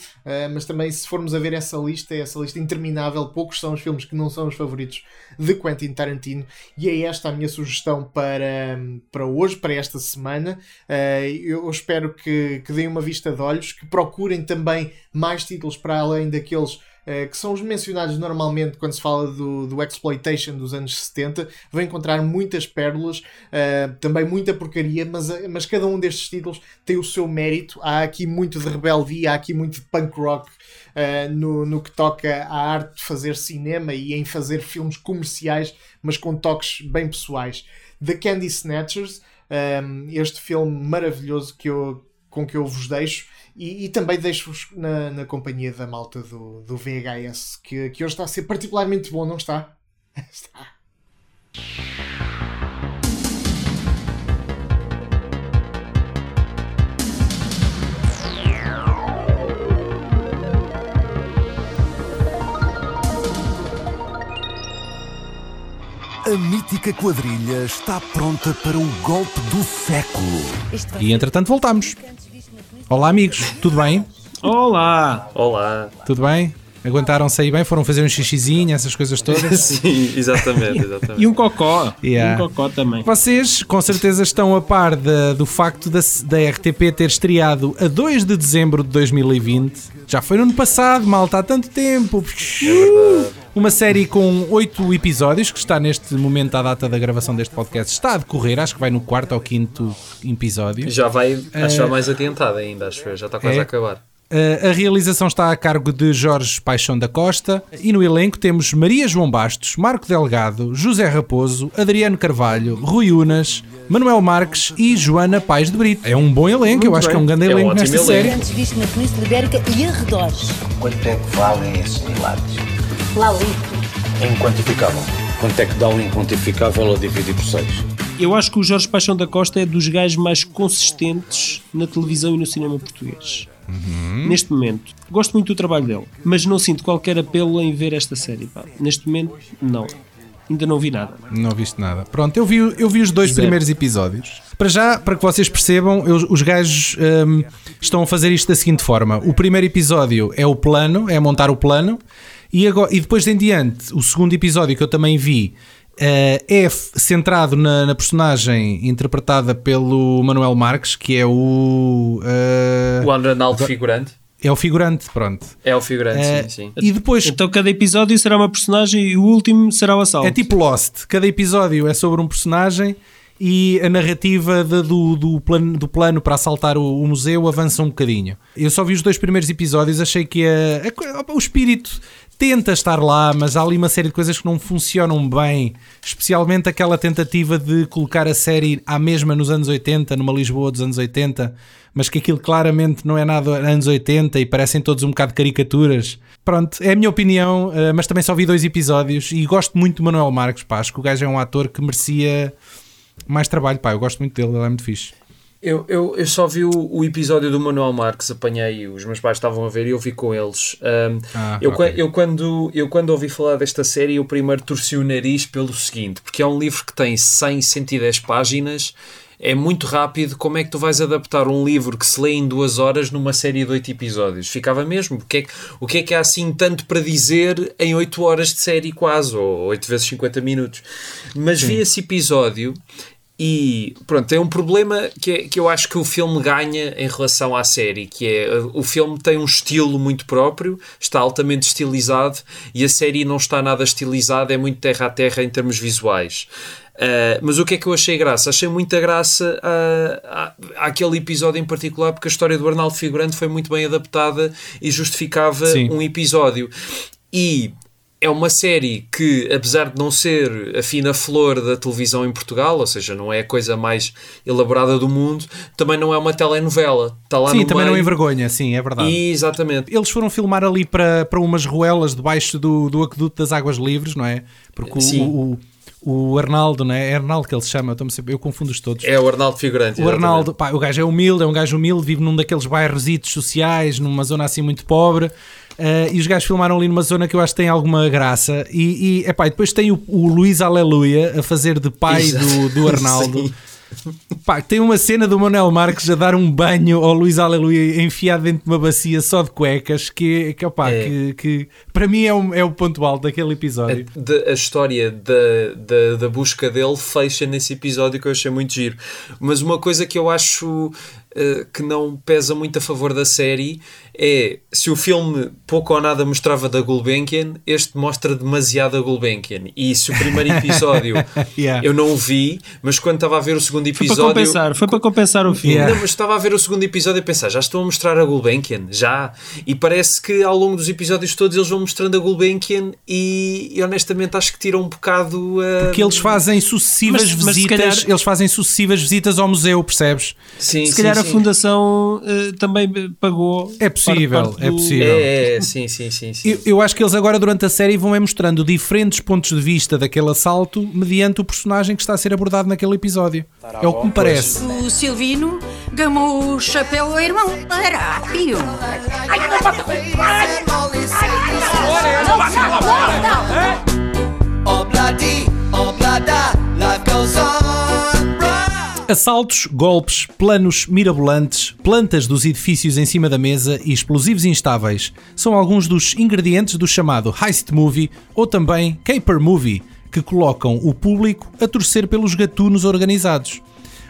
mas também se formos a ver essa lista, essa lista interminável, poucos são os filmes que não são os favoritos de Quentin Tarantino, e é esta a minha sugestão para, para hoje, para esta semana. Uh, eu espero que, que deem uma vista de olhos, que procurem também mais títulos para além daqueles eh, que são os mencionados normalmente quando se fala do, do exploitation dos anos 70, vão encontrar muitas pérolas, uh, também muita porcaria, mas, eh, mas cada um destes títulos tem o seu mérito. Há aqui muito de rebeldia, há aqui muito de punk rock uh, no, no que toca à arte de fazer cinema e em fazer filmes comerciais, mas com toques bem pessoais. The Candy Snatchers, um, este filme maravilhoso que eu, com que eu vos deixo e, e também deixo-vos na, na, companhia da malta do, do VHS, que, que hoje está a ser particularmente bom, não está? [laughs] está. A mítica quadrilha está pronta para o golpe do século. E entretanto voltamos. Olá, amigos, tudo bem? Olá! Olá! Tudo bem? Aguentaram-se aí bem? Foram fazer um xixizinho, essas coisas todas? [laughs] Sim, exatamente, exatamente. [laughs] e um cocó. Yeah. Um cocó também. Vocês, com certeza, estão a par de, do facto da, da RTP ter estreado a 2 de dezembro de 2020. Já foi no ano passado, malta, há tanto tempo. É verdade. Uma série com oito episódios, que está neste momento, à data da gravação deste podcast, está a decorrer, acho que vai no quarto ou quinto episódio. Já vai, acho que uh, mais adiantada ainda, acho que já está quase é? a acabar. Uh, a realização está a cargo de Jorge Paixão da Costa e no elenco temos Maria João Bastos, Marco Delgado, José Raposo, Adriano Carvalho, Rui Unas, Manuel Marques e Joana Pais de Brito. É um bom elenco, eu acho que é um grande É um elenco ótimo nesta elenco. série. Antes visto na Península Ibérica e arredores. Quanto é que valem esses milagres? Ali. É inquantificável. Quanto é que dá um inquantificável a dividir por 6? Eu acho que o Jorge Paixão da Costa é dos gajos mais consistentes na televisão e no cinema português. Neste momento. Gosto muito do trabalho dele, mas não sinto qualquer apelo em ver esta série. pá. Neste momento, não. Ainda não vi nada. Não viste nada. Pronto, eu vi, eu vi os dois Zero. primeiros episódios. Para já, para que vocês percebam, eu- os gajos hum, estão a fazer isto da seguinte forma: o primeiro episódio é o plano, é montar o plano, e, agora, e depois de em diante, o segundo episódio que eu também vi. eh, é f- centrado na, na personagem interpretada pelo Manuel Marques, que é o. eh, O Arnaldo figurante. é o figurante, pronto. É o figurante, Eh, sim, sim. E depois Então cada episódio será uma personagem e o último será o assalto. É tipo Lost. Cada episódio é sobre um personagem e a narrativa de- do, do, plano, do plano para assaltar o, o museu avança um bocadinho. Eu só vi os dois primeiros episódios, achei que a- a o espírito tenta estar lá, mas há ali uma série de coisas que não funcionam bem, especialmente aquela tentativa de colocar a série à mesma nos anos 80, numa Lisboa dos anos 80, mas que aquilo claramente não é nada anos 80 e parecem todos um bocado caricaturas. Pronto, é a minha opinião, eh, mas também só vi dois episódios e gosto muito do Manuel Marques, pá, acho que o gajo é um ator que merecia mais trabalho, pá, eu gosto muito dele, ele é muito fixe. Eu, eu, eu só vi o, o episódio do Manuel Marques, apanhei, os meus pais estavam a ver e eu vi com eles. Um, Ah, eu, ok. qua- eu, quando, eu quando ouvi falar desta série, eu primeiro torci o nariz pelo seguinte, porque é um livro que tem 100, 110 páginas, é muito rápido, como é que tu vais adaptar um livro que se lê em duas horas numa série de oito episódios? Ficava mesmo, porque é que- o que é que há assim tanto para dizer em 8 horas de série quase, ou 8 vezes 50 minutos? Mas vi esse episódio e pronto, tem um problema que, é, que eu acho que o filme ganha em relação à série, que é o filme tem um estilo muito próprio, está altamente estilizado e a série não está nada estilizada, é muito terra a terra em termos visuais. Uh, mas o que é que eu achei graça? Achei muita graça a, a, àquele episódio em particular, porque a história do Arnaldo Figurante foi muito bem adaptada e justificava Sim. um episódio. E é uma série que, apesar de não ser a fina flor da televisão em Portugal, ou seja, não é a coisa mais elaborada do mundo, também não é uma telenovela. Está lá sim, também não meio. envergonha, sim, é verdade. Exatamente. Eles foram filmar ali para, para umas ruelas debaixo do, do aqueduto das águas livres, não é? Porque o, Sim. o, o Arnaldo, não é? É Arnaldo que ele se chama, eu, sempre- eu confundo-os todos. É o Arnaldo Figurante. O. Arnaldo, pá, o gajo é humilde, é um gajo humilde, vive num daqueles bairrositos sociais, numa zona assim muito pobre. Eh, e os gajos filmaram ali numa zona que eu acho que tem alguma graça. E, e, epá, e depois tem o, o Luís Aleluia a fazer de pai Exato. do, do [laughs] Arnaldo. Pá, tem uma cena do Manuel Marques a dar um banho ao Luís Aleluia enfiado dentro de uma bacia só de cuecas, que, que, opá, É. que, que para mim é, um, é o ponto alto daquele episódio. A, de- a história da, da, da busca dele fecha nesse episódio que eu achei muito giro. Mas uma coisa que eu acho eh, que não pesa muito a favor da série é se o filme pouco ou nada mostrava da Gulbenkian, este mostra demasiado a Gulbenkian. E se o primeiro [laughs] episódio Yeah. eu não o vi, mas quando estava a ver o segundo Foi para episódio. compensar, foi para compensar o filme. Yeah. Não, mas estava a ver o segundo episódio e a pensar, já estão a mostrar a Gulbenkian, já. E parece que ao longo dos episódios todos eles vão mostrando a Gulbenkian e, e honestamente acho que tira um bocado a. Porque eles fazem sucessivas Mas- mas visitas, calhar- eles fazem sucessivas visitas ao museu, percebes? Sim, Se sim, calhar a sim. Fundação eh, também pagou. É possível, parte- parte é possível. É, é, sim, sim, sim. sim. Eu, eu acho que eles agora durante a série vão é mostrando diferentes pontos de vista daquele assalto mediante o personagem que está a ser abordado naquele episódio. É o que me parece. O Silvino gamou o chapéu ao irmão. Era pio. Assaltos, golpes, planos mirabolantes, plantas dos edifícios em cima da mesa e explosivos instáveis são alguns dos ingredientes do chamado heist movie ou também caper movie, que colocam o público a torcer pelos gatunos organizados.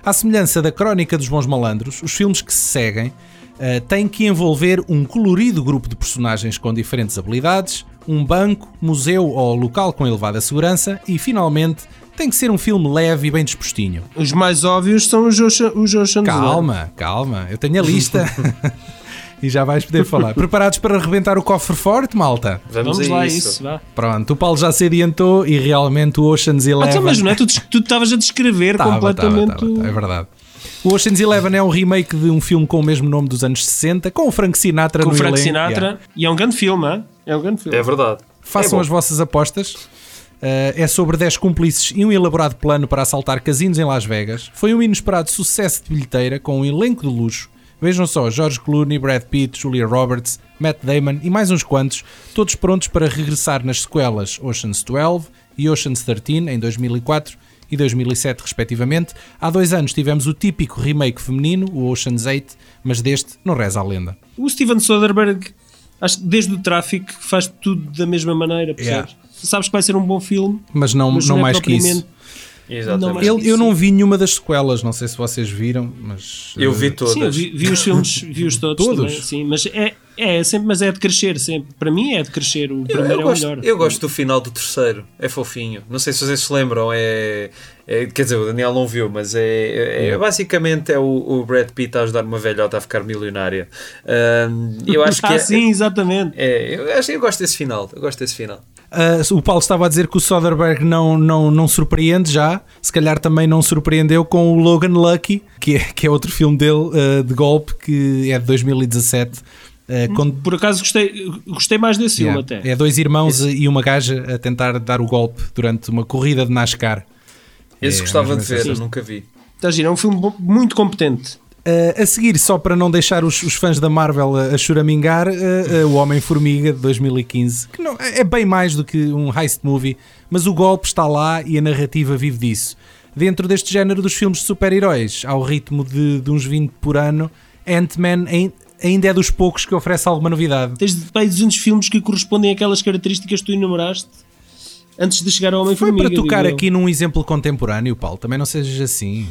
À semelhança da Crónica dos Bons Malandros, os filmes que se seguem eh, têm que envolver um colorido grupo de personagens com diferentes habilidades, um banco, museu ou local com elevada segurança e, finalmente, tem que ser um filme leve e bem dispostinho. Os mais óbvios são os Ocean- os Ocean's Eleven. Calma, calma, eu tenho a lista. [laughs] e já vais poder falar. Preparados para arrebentar o cofre forte, malta? Vamos, Vamos a lá, isso. isso, vá. Pronto, o Paulo já se adiantou e realmente o Ocean's Ah, Eleven. então, mas não é? Tu estavas a descrever Tava, completamente. tava, tava, é verdade. O Ocean's Eleven é um remake de um filme com o mesmo nome dos anos 60, com o Frank Sinatra com o no Frank elenco. Sinatra. Yeah. E é um grande filme, hein? É um grande filme. É verdade. Façam É as vossas apostas. Uh, é sobre 10 cúmplices e um elaborado plano para assaltar casinos em Las Vegas. Foi um inesperado sucesso de bilheteira com um elenco de luxo. Vejam só, George Clooney, Brad Pitt, Julia Roberts, Matt Damon e mais uns quantos, todos prontos para regressar nas sequelas Ocean's 12 e Ocean's 13 em 2004 e 2007 respectivamente. Há dois anos tivemos o típico remake feminino, o Ocean's 8, mas deste não reza a lenda. O Steven Soderbergh, acho que desde o tráfico faz tudo da mesma maneira, percebes? Sabes que vai ser um bom filme, Mas não, mas não não é mais que isso. Exatamente. mais- Ele- eu não vi nenhuma das sequelas, não sei se vocês viram, mas. Eu vi uh, todas. Sim, eu vi, vi os filmes, vi os todos, Todos? também, sim, mas é, é sempre, mas é de crescer sempre. Para mim é de crescer, o Eu, primeiro eu é o gosto, melhor. eu gosto do final do terceiro, é fofinho. Não sei se vocês se lembram, é, é- quer dizer, o Daniel não viu, mas é, é- é- basicamente é o, o Brad Pitt a ajudar uma velhota a ficar milionária. Ahm, eu [laughs] acho que ah, é, sim, exatamente. é- eu, acho, eu gosto desse final, eu gosto desse final. Uh, o Paulo estava a dizer que o Soderbergh não, não, não surpreende já, se calhar também não surpreendeu com o Logan Lucky, que é, que é outro filme dele uh, de golpe, que é de 2017. uh, quando- Por acaso gostei, gostei mais desse filme Yeah. até. É dois irmãos e uma gaja a tentar dar o golpe durante uma corrida de NASCAR. Esse É, gostava de ver, sim. eu nunca vi. Está a giro, é um filme muito competente. Uh, a seguir, só para não deixar os, os fãs da Marvel a, a choramingar, uh, uh, o Homem-Formiga de 2015, que não, é bem mais do que um heist movie, mas o golpe está lá e a narrativa vive disso. Dentro deste género dos filmes de super-heróis, ao ritmo de, de uns 20 por ano, Ant-Man ain- ainda é dos poucos que oferece alguma novidade. Tens de bem 200 filmes que correspondem àquelas características que tu enumeraste antes de chegar ao Foi Homem-Formiga. para tocar aqui num exemplo contemporâneo, Paulo, também não sejas assim.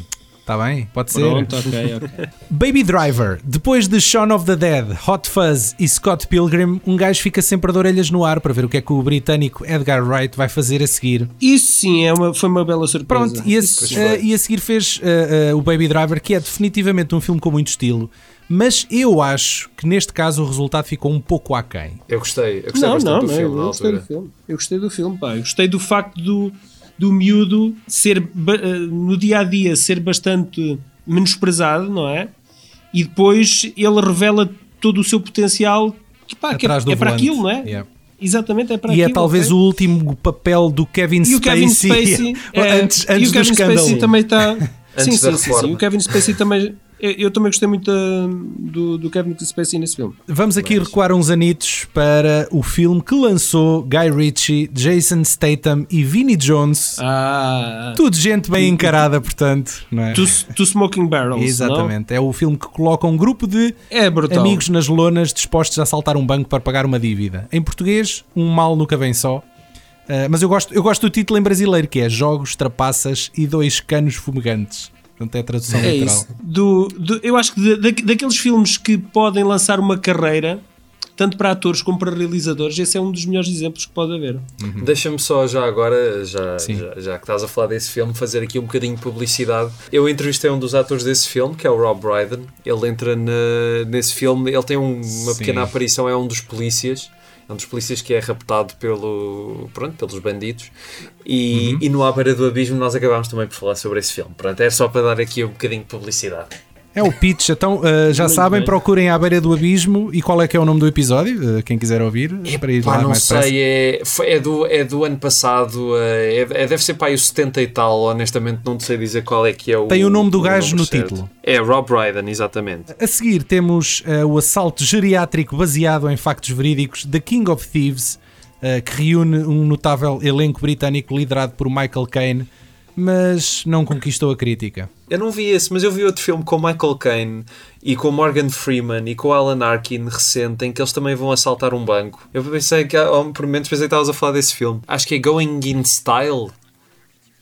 Está bem? Pode ser. Pronto, ok, ok. Baby Driver. Depois de Shaun of the Dead, Hot Fuzz e Scott Pilgrim, um gajo fica sempre de orelhas no ar para ver o que é que o britânico Edgar Wright vai fazer a seguir. Isso sim, é uma, foi uma bela surpresa. Pronto, e a, sim. eh, e a seguir fez eh, eh, o Baby Driver, que é definitivamente um filme com muito estilo, mas eu acho que neste caso o resultado ficou um pouco aquém. Eu gostei, eu gostei Não, bastante não, do não, filme eu gostei do filme. Eu gostei do filme, pá. Eu gostei do facto do, do miúdo ser eh, no dia a dia ser bastante menosprezado, não é? E depois ele revela todo o seu potencial que, pá, que é, Atrás do é para aquilo, não é? Yeah. Exatamente, é para E é aquilo. talvez ok? o último papel do Kevin E o Kevin Spacey, Spacey, [laughs] é, antes, e antes [laughs] o Kevin. Spacey também está. sim, Antes sim, sim, sim. O Kevin Spacey também. Eu, eu também gostei muito da- do, do Kevin Spacey nesse filme. Vamos aqui recuar uns anitos para o filme que lançou Guy Ritchie, Jason Statham e Vinnie Jones. Ah, Tudo gente bem encarada, portanto, não é? to, Smoking Barrels. Exatamente. É o filme que coloca um grupo de Não? É amigos nas lonas dispostos a assaltar um banco para pagar uma dívida. Em português, um mal nunca vem só. Uh, mas eu gosto, eu gosto do título em brasileiro, que é Jogos, Trapaças e Dois Canos Fumegantes. Portanto, é a tradução É literal. isso. Do, do- eu acho que da- da- daqueles filmes que podem lançar uma carreira, tanto para atores como para realizadores, esse é um dos melhores exemplos que pode haver. Deixa-me só já agora, já, já, já que estás a falar desse filme, fazer aqui um bocadinho de publicidade. Eu entrevistei um dos atores desse filme, que é o Rob Brydon. Ele entra na- nesse filme, ele tem um- uma Sim. pequena aparição, é um dos polícias. É um dos polícias que é raptado pelo, pronto, pelos bandidos. E, Uhum. e no À Beira do Abismo nós acabámos também por falar sobre esse filme. Pronto, é só para dar aqui um bocadinho de publicidade. É o pitch. Então, uh, já Muito sabem, bem. procurem à beira do abismo. E qual é que é o nome do episódio? Uh, quem quiser ouvir, para ir Pá, lá não mais sei, é, é, do, é do ano passado, é, é- deve ser para aí o 70 e tal, honestamente não sei dizer qual é que é o Tem o nome do gajo número no certo. título. É Rob Brydon, exatamente. A seguir temos uh, o assalto geriátrico baseado em factos verídicos The King of Thieves, uh, que reúne um notável elenco britânico liderado por Michael Caine, mas não conquistou a crítica. Eu não vi esse, mas eu vi outro filme com Michael Caine e com Morgan Freeman e com Alan Arkin recente, em que eles também vão assaltar um banco. Eu pensei que, oh, por momentos, pensei que estavas a falar desse filme. Acho que é Going in Style.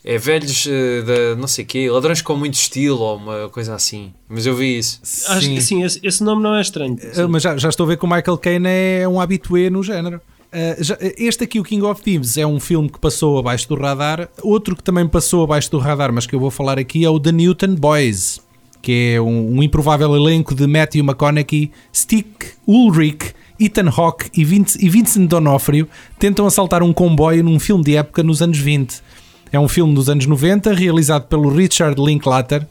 É velhos eh, da não sei quê, ladrões com muito estilo ou uma coisa assim. Mas eu vi isso. Acho que sim, esse, esse nome não é estranho. Uh, mas já, já estou a ver que o Michael Caine é um habitué no género. Uh, já- este aqui, o King of Thieves, é um filme que passou abaixo do radar. Outro que também passou abaixo do radar, mas que eu vou falar aqui, é o The Newton Boys, que é um, um improvável elenco de Matthew McConaughey, Stick, Ulrich, Ethan Hawke e, Vince, e Vincent D'Onofrio tentam assaltar um comboio num filme de época nos anos 20. É um filme dos anos 90, realizado pelo Richard Linklater,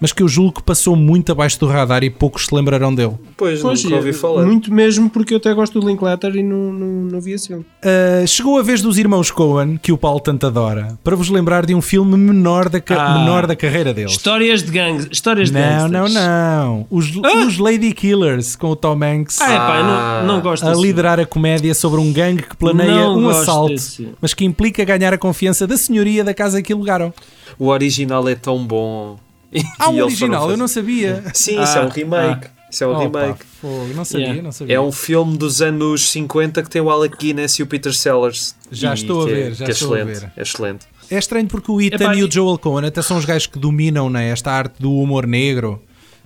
mas que eu julgo que passou muito abaixo do radar e poucos se lembrarão dele. Pois, Pois, nunca ouvi é, falar. Muito mesmo porque eu até gosto do Linklater e não, não, não vi esse filme. Uh, chegou a vez dos irmãos Coen, que o Paulo tanto adora, para vos lembrar de um filme menor da, Ah. menor da carreira deles. Histórias de gangues. Histórias de Não, não, não. Os, os Lady Killers, com o Tom Hanks Ah, é pá, não, não gosto a liderar a comédia sobre um gangue que planeia Não um assalto, desse. mas que implica ganhar a confiança da senhoria da casa que alugaram. O original é tão bom. Ah, um original, eu não sabia. Sim, isso é um Ah, remake. Isso é um Opa, remake. não sabia, Yeah. não sabia. É um filme dos anos 50 que tem o Alec Guinness e o Peter Sellers. Já E estou a é- ver, já que é estou a excelente, ver. É excelente. É estranho porque o Ethan Epá, e o Joel Coen até são os gajos que dominam né, esta arte do humor negro.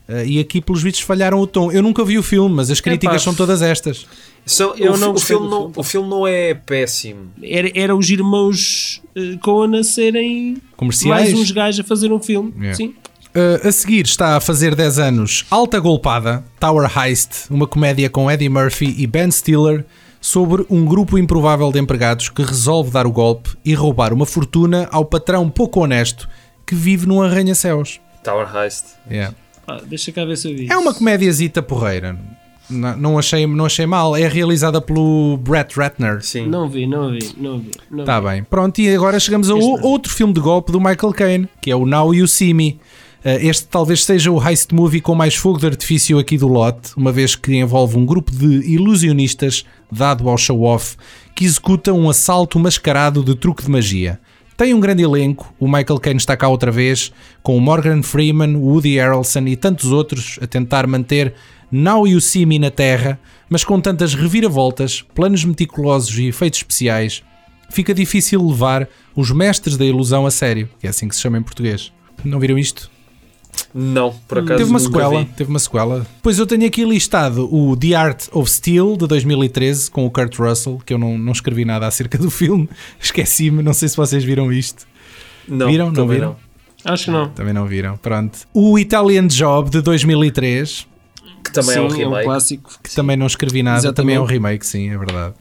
Uh, e aqui, pelos vistos, falharam o tom. Eu nunca vi o filme, mas as críticas Epá, são todas estas. São- Eu o, não o filme não, filme. o filme não é péssimo. Era, era os irmãos uh, Coen a serem Comerciais. mais uns gajos a fazer um filme. Yeah. Sim. Uh, a seguir está a fazer 10 anos Alta Golpada, Tower Heist, uma comédia com Eddie Murphy e Ben Stiller sobre um grupo improvável de empregados que resolve dar o golpe e roubar uma fortuna ao patrão pouco honesto que vive num arranha-céus. Tower Heist. Yeah. Pá, deixa cá ver se eu vi. É uma comédiazita porreira. Não, não, achei, não achei mal. É realizada pelo Brett Ratner. Sim. Não vi, não vi, não vi. Não Tá vi. bem. Pronto, e agora chegamos a Este o- não. outro filme de golpe do Michael Caine, que é o Now You See Me. Uh, Este talvez seja o heist movie com mais fogo de artifício aqui do lote, uma vez que envolve um grupo de ilusionistas dado ao show-off que executa um assalto mascarado de truque de magia. Tem um grande elenco, o Michael Caine está cá outra vez, com o Morgan Freeman, Woody Harrelson e tantos outros a tentar manter Now You See Me na Terra, mas com tantas reviravoltas, planos meticulosos e efeitos especiais, fica difícil levar os mestres da ilusão a sério, que é assim que se chama em português. Não viram isto? Não, por acaso teve uma nunca sequela, vi. teve uma sequela. Pois eu tenho aqui listado o The Art of Steel de 2013 com o Kurt Russell, que eu não, não escrevi nada acerca do [laughs] filme, esqueci-me, não sei se vocês viram isto. Não, Viram? Não viram? Acho que não. Também não viram, pronto. O Italian Job de 2003, Que também Sim, é um remake. clássico. que também não escrevi nada, Exatamente. também é um remake, sim, é verdade.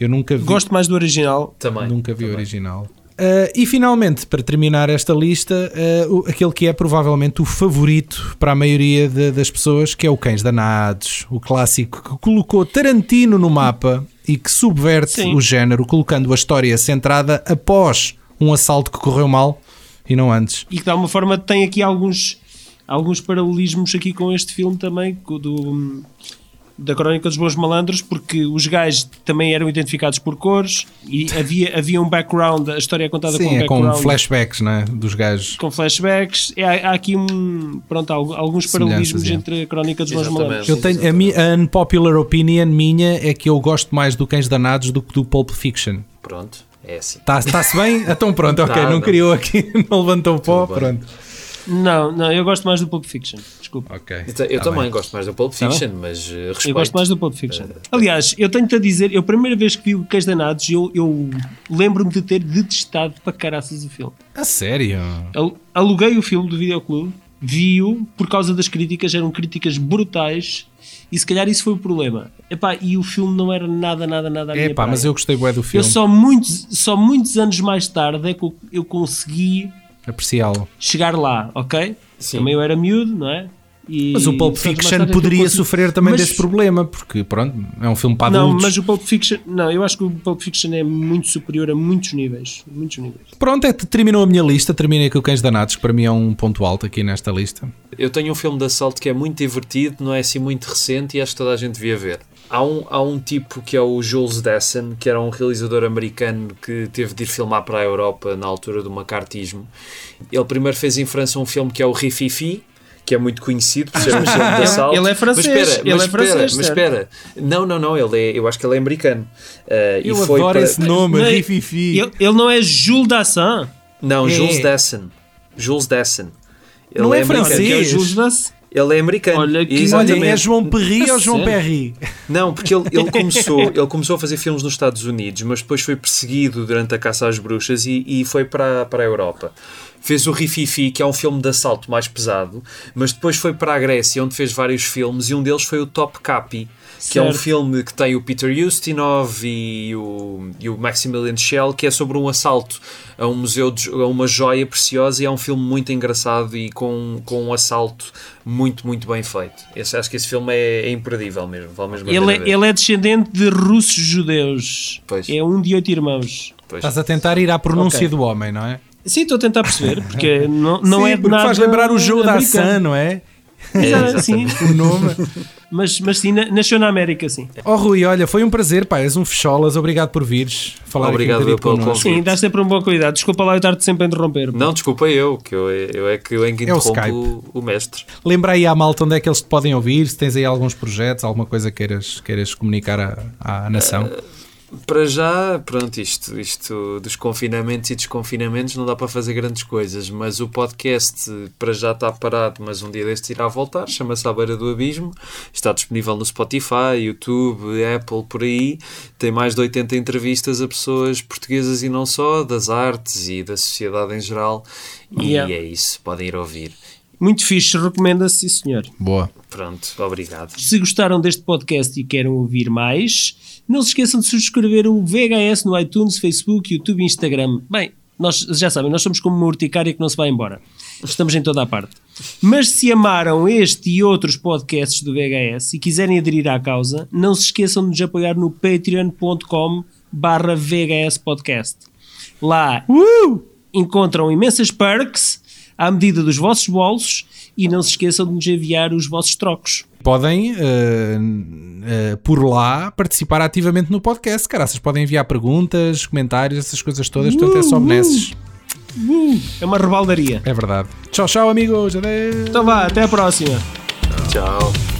Eu nunca vi, Gosto mais do original. Também. nunca vi o também. original. Uh, e finalmente, para terminar esta lista, uh, o- aquele que é provavelmente o favorito para a maioria de- das pessoas, que é o Cães Danados, o clássico que colocou Tarantino no mapa e que subverte Sim. o género, colocando a história centrada após um assalto que correu mal e não antes. E que de alguma forma tem aqui alguns, alguns paralelismos aqui com este filme também, do, da Crónica dos Bons Malandros, porque os gajos também eram identificados por cores e havia, havia um background, a história é contada com um Sim, é com background. flashbacks né, dos gajos. com flashbacks, É, há, há aqui um, pronto, há alguns paralelismos é. entre a Crónica dos Bons. Malandros. Eu tenho, a, mi- a unpopular opinion minha é que eu gosto mais do Cães Danados do que do Pulp Fiction. Pronto, é assim. Está-se bem? [laughs] Então pronto, ok, Tá, não não. criou aqui, [laughs] não levantou o pó, bem. pronto. Não, não, eu gosto mais do Pulp Fiction, desculpa. Ok. Eu, eu tá também bem. gosto mais do Pulp Tá Fiction, mas uh, respeito. Eu gosto mais do Pulp Fiction. Aliás, eu tenho-te a dizer, eu a primeira vez que vi o Cães Danados, eu, eu lembro-me de ter detestado para caraças o filme. A sério? Al- Aluguei o filme do videoclube, vi-o por causa das críticas, eram críticas brutais e se calhar isso foi o problema. Epá, e o filme não era nada, nada, nada a minha É mas eu gostei bué do Eu filme. só muitos, só muitos anos mais tarde é que eu, eu consegui Apreciá-lo. chegar lá, ok? Sim. Também eu era miúdo, não é? E, Mas o Pulp Fiction é poderia consegui- sofrer também Mas- desse problema, porque pronto, é um filme para Não, adultos. mas o Pulp Fiction, não, eu acho que o Pulp Fiction é muito superior a muitos níveis, muitos níveis. Pronto, é, terminou a minha lista, terminei com o Cães Danados, que para mim é um ponto alto aqui nesta lista. Eu tenho um filme de assalto que é muito divertido, não é assim muito recente e acho que toda a gente devia ver. Há um, há um tipo que é o Jules Dessen, que era um realizador americano que teve de ir filmar para a Europa na altura do macartismo. Ele primeiro fez em França um filme que é o Rififi, que é muito conhecido por ser um [laughs] filme de assalto. Ele é francês, Mas espera, ele mas é espera, francês, mas espera. Não, não, não, ele é, eu acho que ele é americano. Uh, e Eu foi adoro para- esse nome, é- Rififi. Ele, ele não é Jules Dassin, Não, É. Jules Dessen. Jules Dessen. Ele Não é americano. francês. é Jules Dassin. Ele é americano. Olha que- Exatamente. Olha, é João Perry A ou João? Perry? Não, porque ele, ele [laughs] começou, ele começou a fazer filmes nos Estados Unidos, mas depois foi perseguido durante a caça às bruxas e, e foi para, para a Europa. Fez o Rififi, que é um filme de assalto mais pesado, mas depois foi para a Grécia, onde fez vários filmes, e um deles foi o Top Capi, que é um Certo. filme que tem o Peter Ustinov e o, e o Maximilian Schell, que é sobre um assalto a um museu, de, a uma joia preciosa, e é um filme muito engraçado e com, com um assalto muito, muito bem feito. Esse- acho que esse filme é, é imperdível mesmo, vale mesmo Ele é, ele é descendente de russos judeus. Pois. É um de oito irmãos. Pois. Estás a tentar ir à pronúncia Ok. do homem, não é? Sim, estou a tentar perceber, porque não, não Sim, é de porque nada faz lembrar o jogo da. Assan, não é? Exato, sim. O nome. Mas, mas sim, na- nasceu na América, sim. Oh Rui, olha, foi um prazer, pá, és um fecholas, obrigado por vires falar Obrigado aqui um pelo connosco. Sim, dá sempre um bom cuidado. Desculpa lá eu estar-te sempre a interromper. Não, desculpa eu, que eu, eu é que eu é que É o interrompo Skype. o, o mestre. Lembra aí à malta onde é que eles te podem ouvir, se tens aí alguns projetos, alguma coisa queiras, queiras comunicar à, à nação. Para já, pronto, isto, isto dos confinamentos e desconfinamentos não dá para fazer grandes coisas, mas o podcast para já está parado, mas um dia deste irá voltar, chama-se À Beira do Abismo, está disponível no Spotify, YouTube, Apple, por aí, tem mais de 80 entrevistas a pessoas portuguesas e não só, das artes e da sociedade em geral, e Yeah. é isso, podem ir ouvir. Muito fixe, recomenda-se, sim senhor. Boa. Pronto, obrigado. Se gostaram deste podcast e querem ouvir mais, não se esqueçam de subscrever o VHS no iTunes, Facebook, YouTube e Instagram. Bem, nós já sabem, nós somos como uma urticária que não se vai embora. Estamos em toda a parte. Mas se amaram este e outros podcasts do VHS e quiserem aderir à causa, não se esqueçam de nos apoiar no patreon.com barra VHS Podcast. Lá encontram imensas perks à medida dos vossos bolsos e não se esqueçam de nos enviar os vossos trocos. Podem, eh, eh, por lá, participar ativamente no podcast. Caraças, podem enviar perguntas, comentários, essas coisas todas. Portanto, é só benesses. É uma rebaldaria. É verdade. Tchau, tchau, amigos. Adeus. Então vá, até a próxima. Tchau.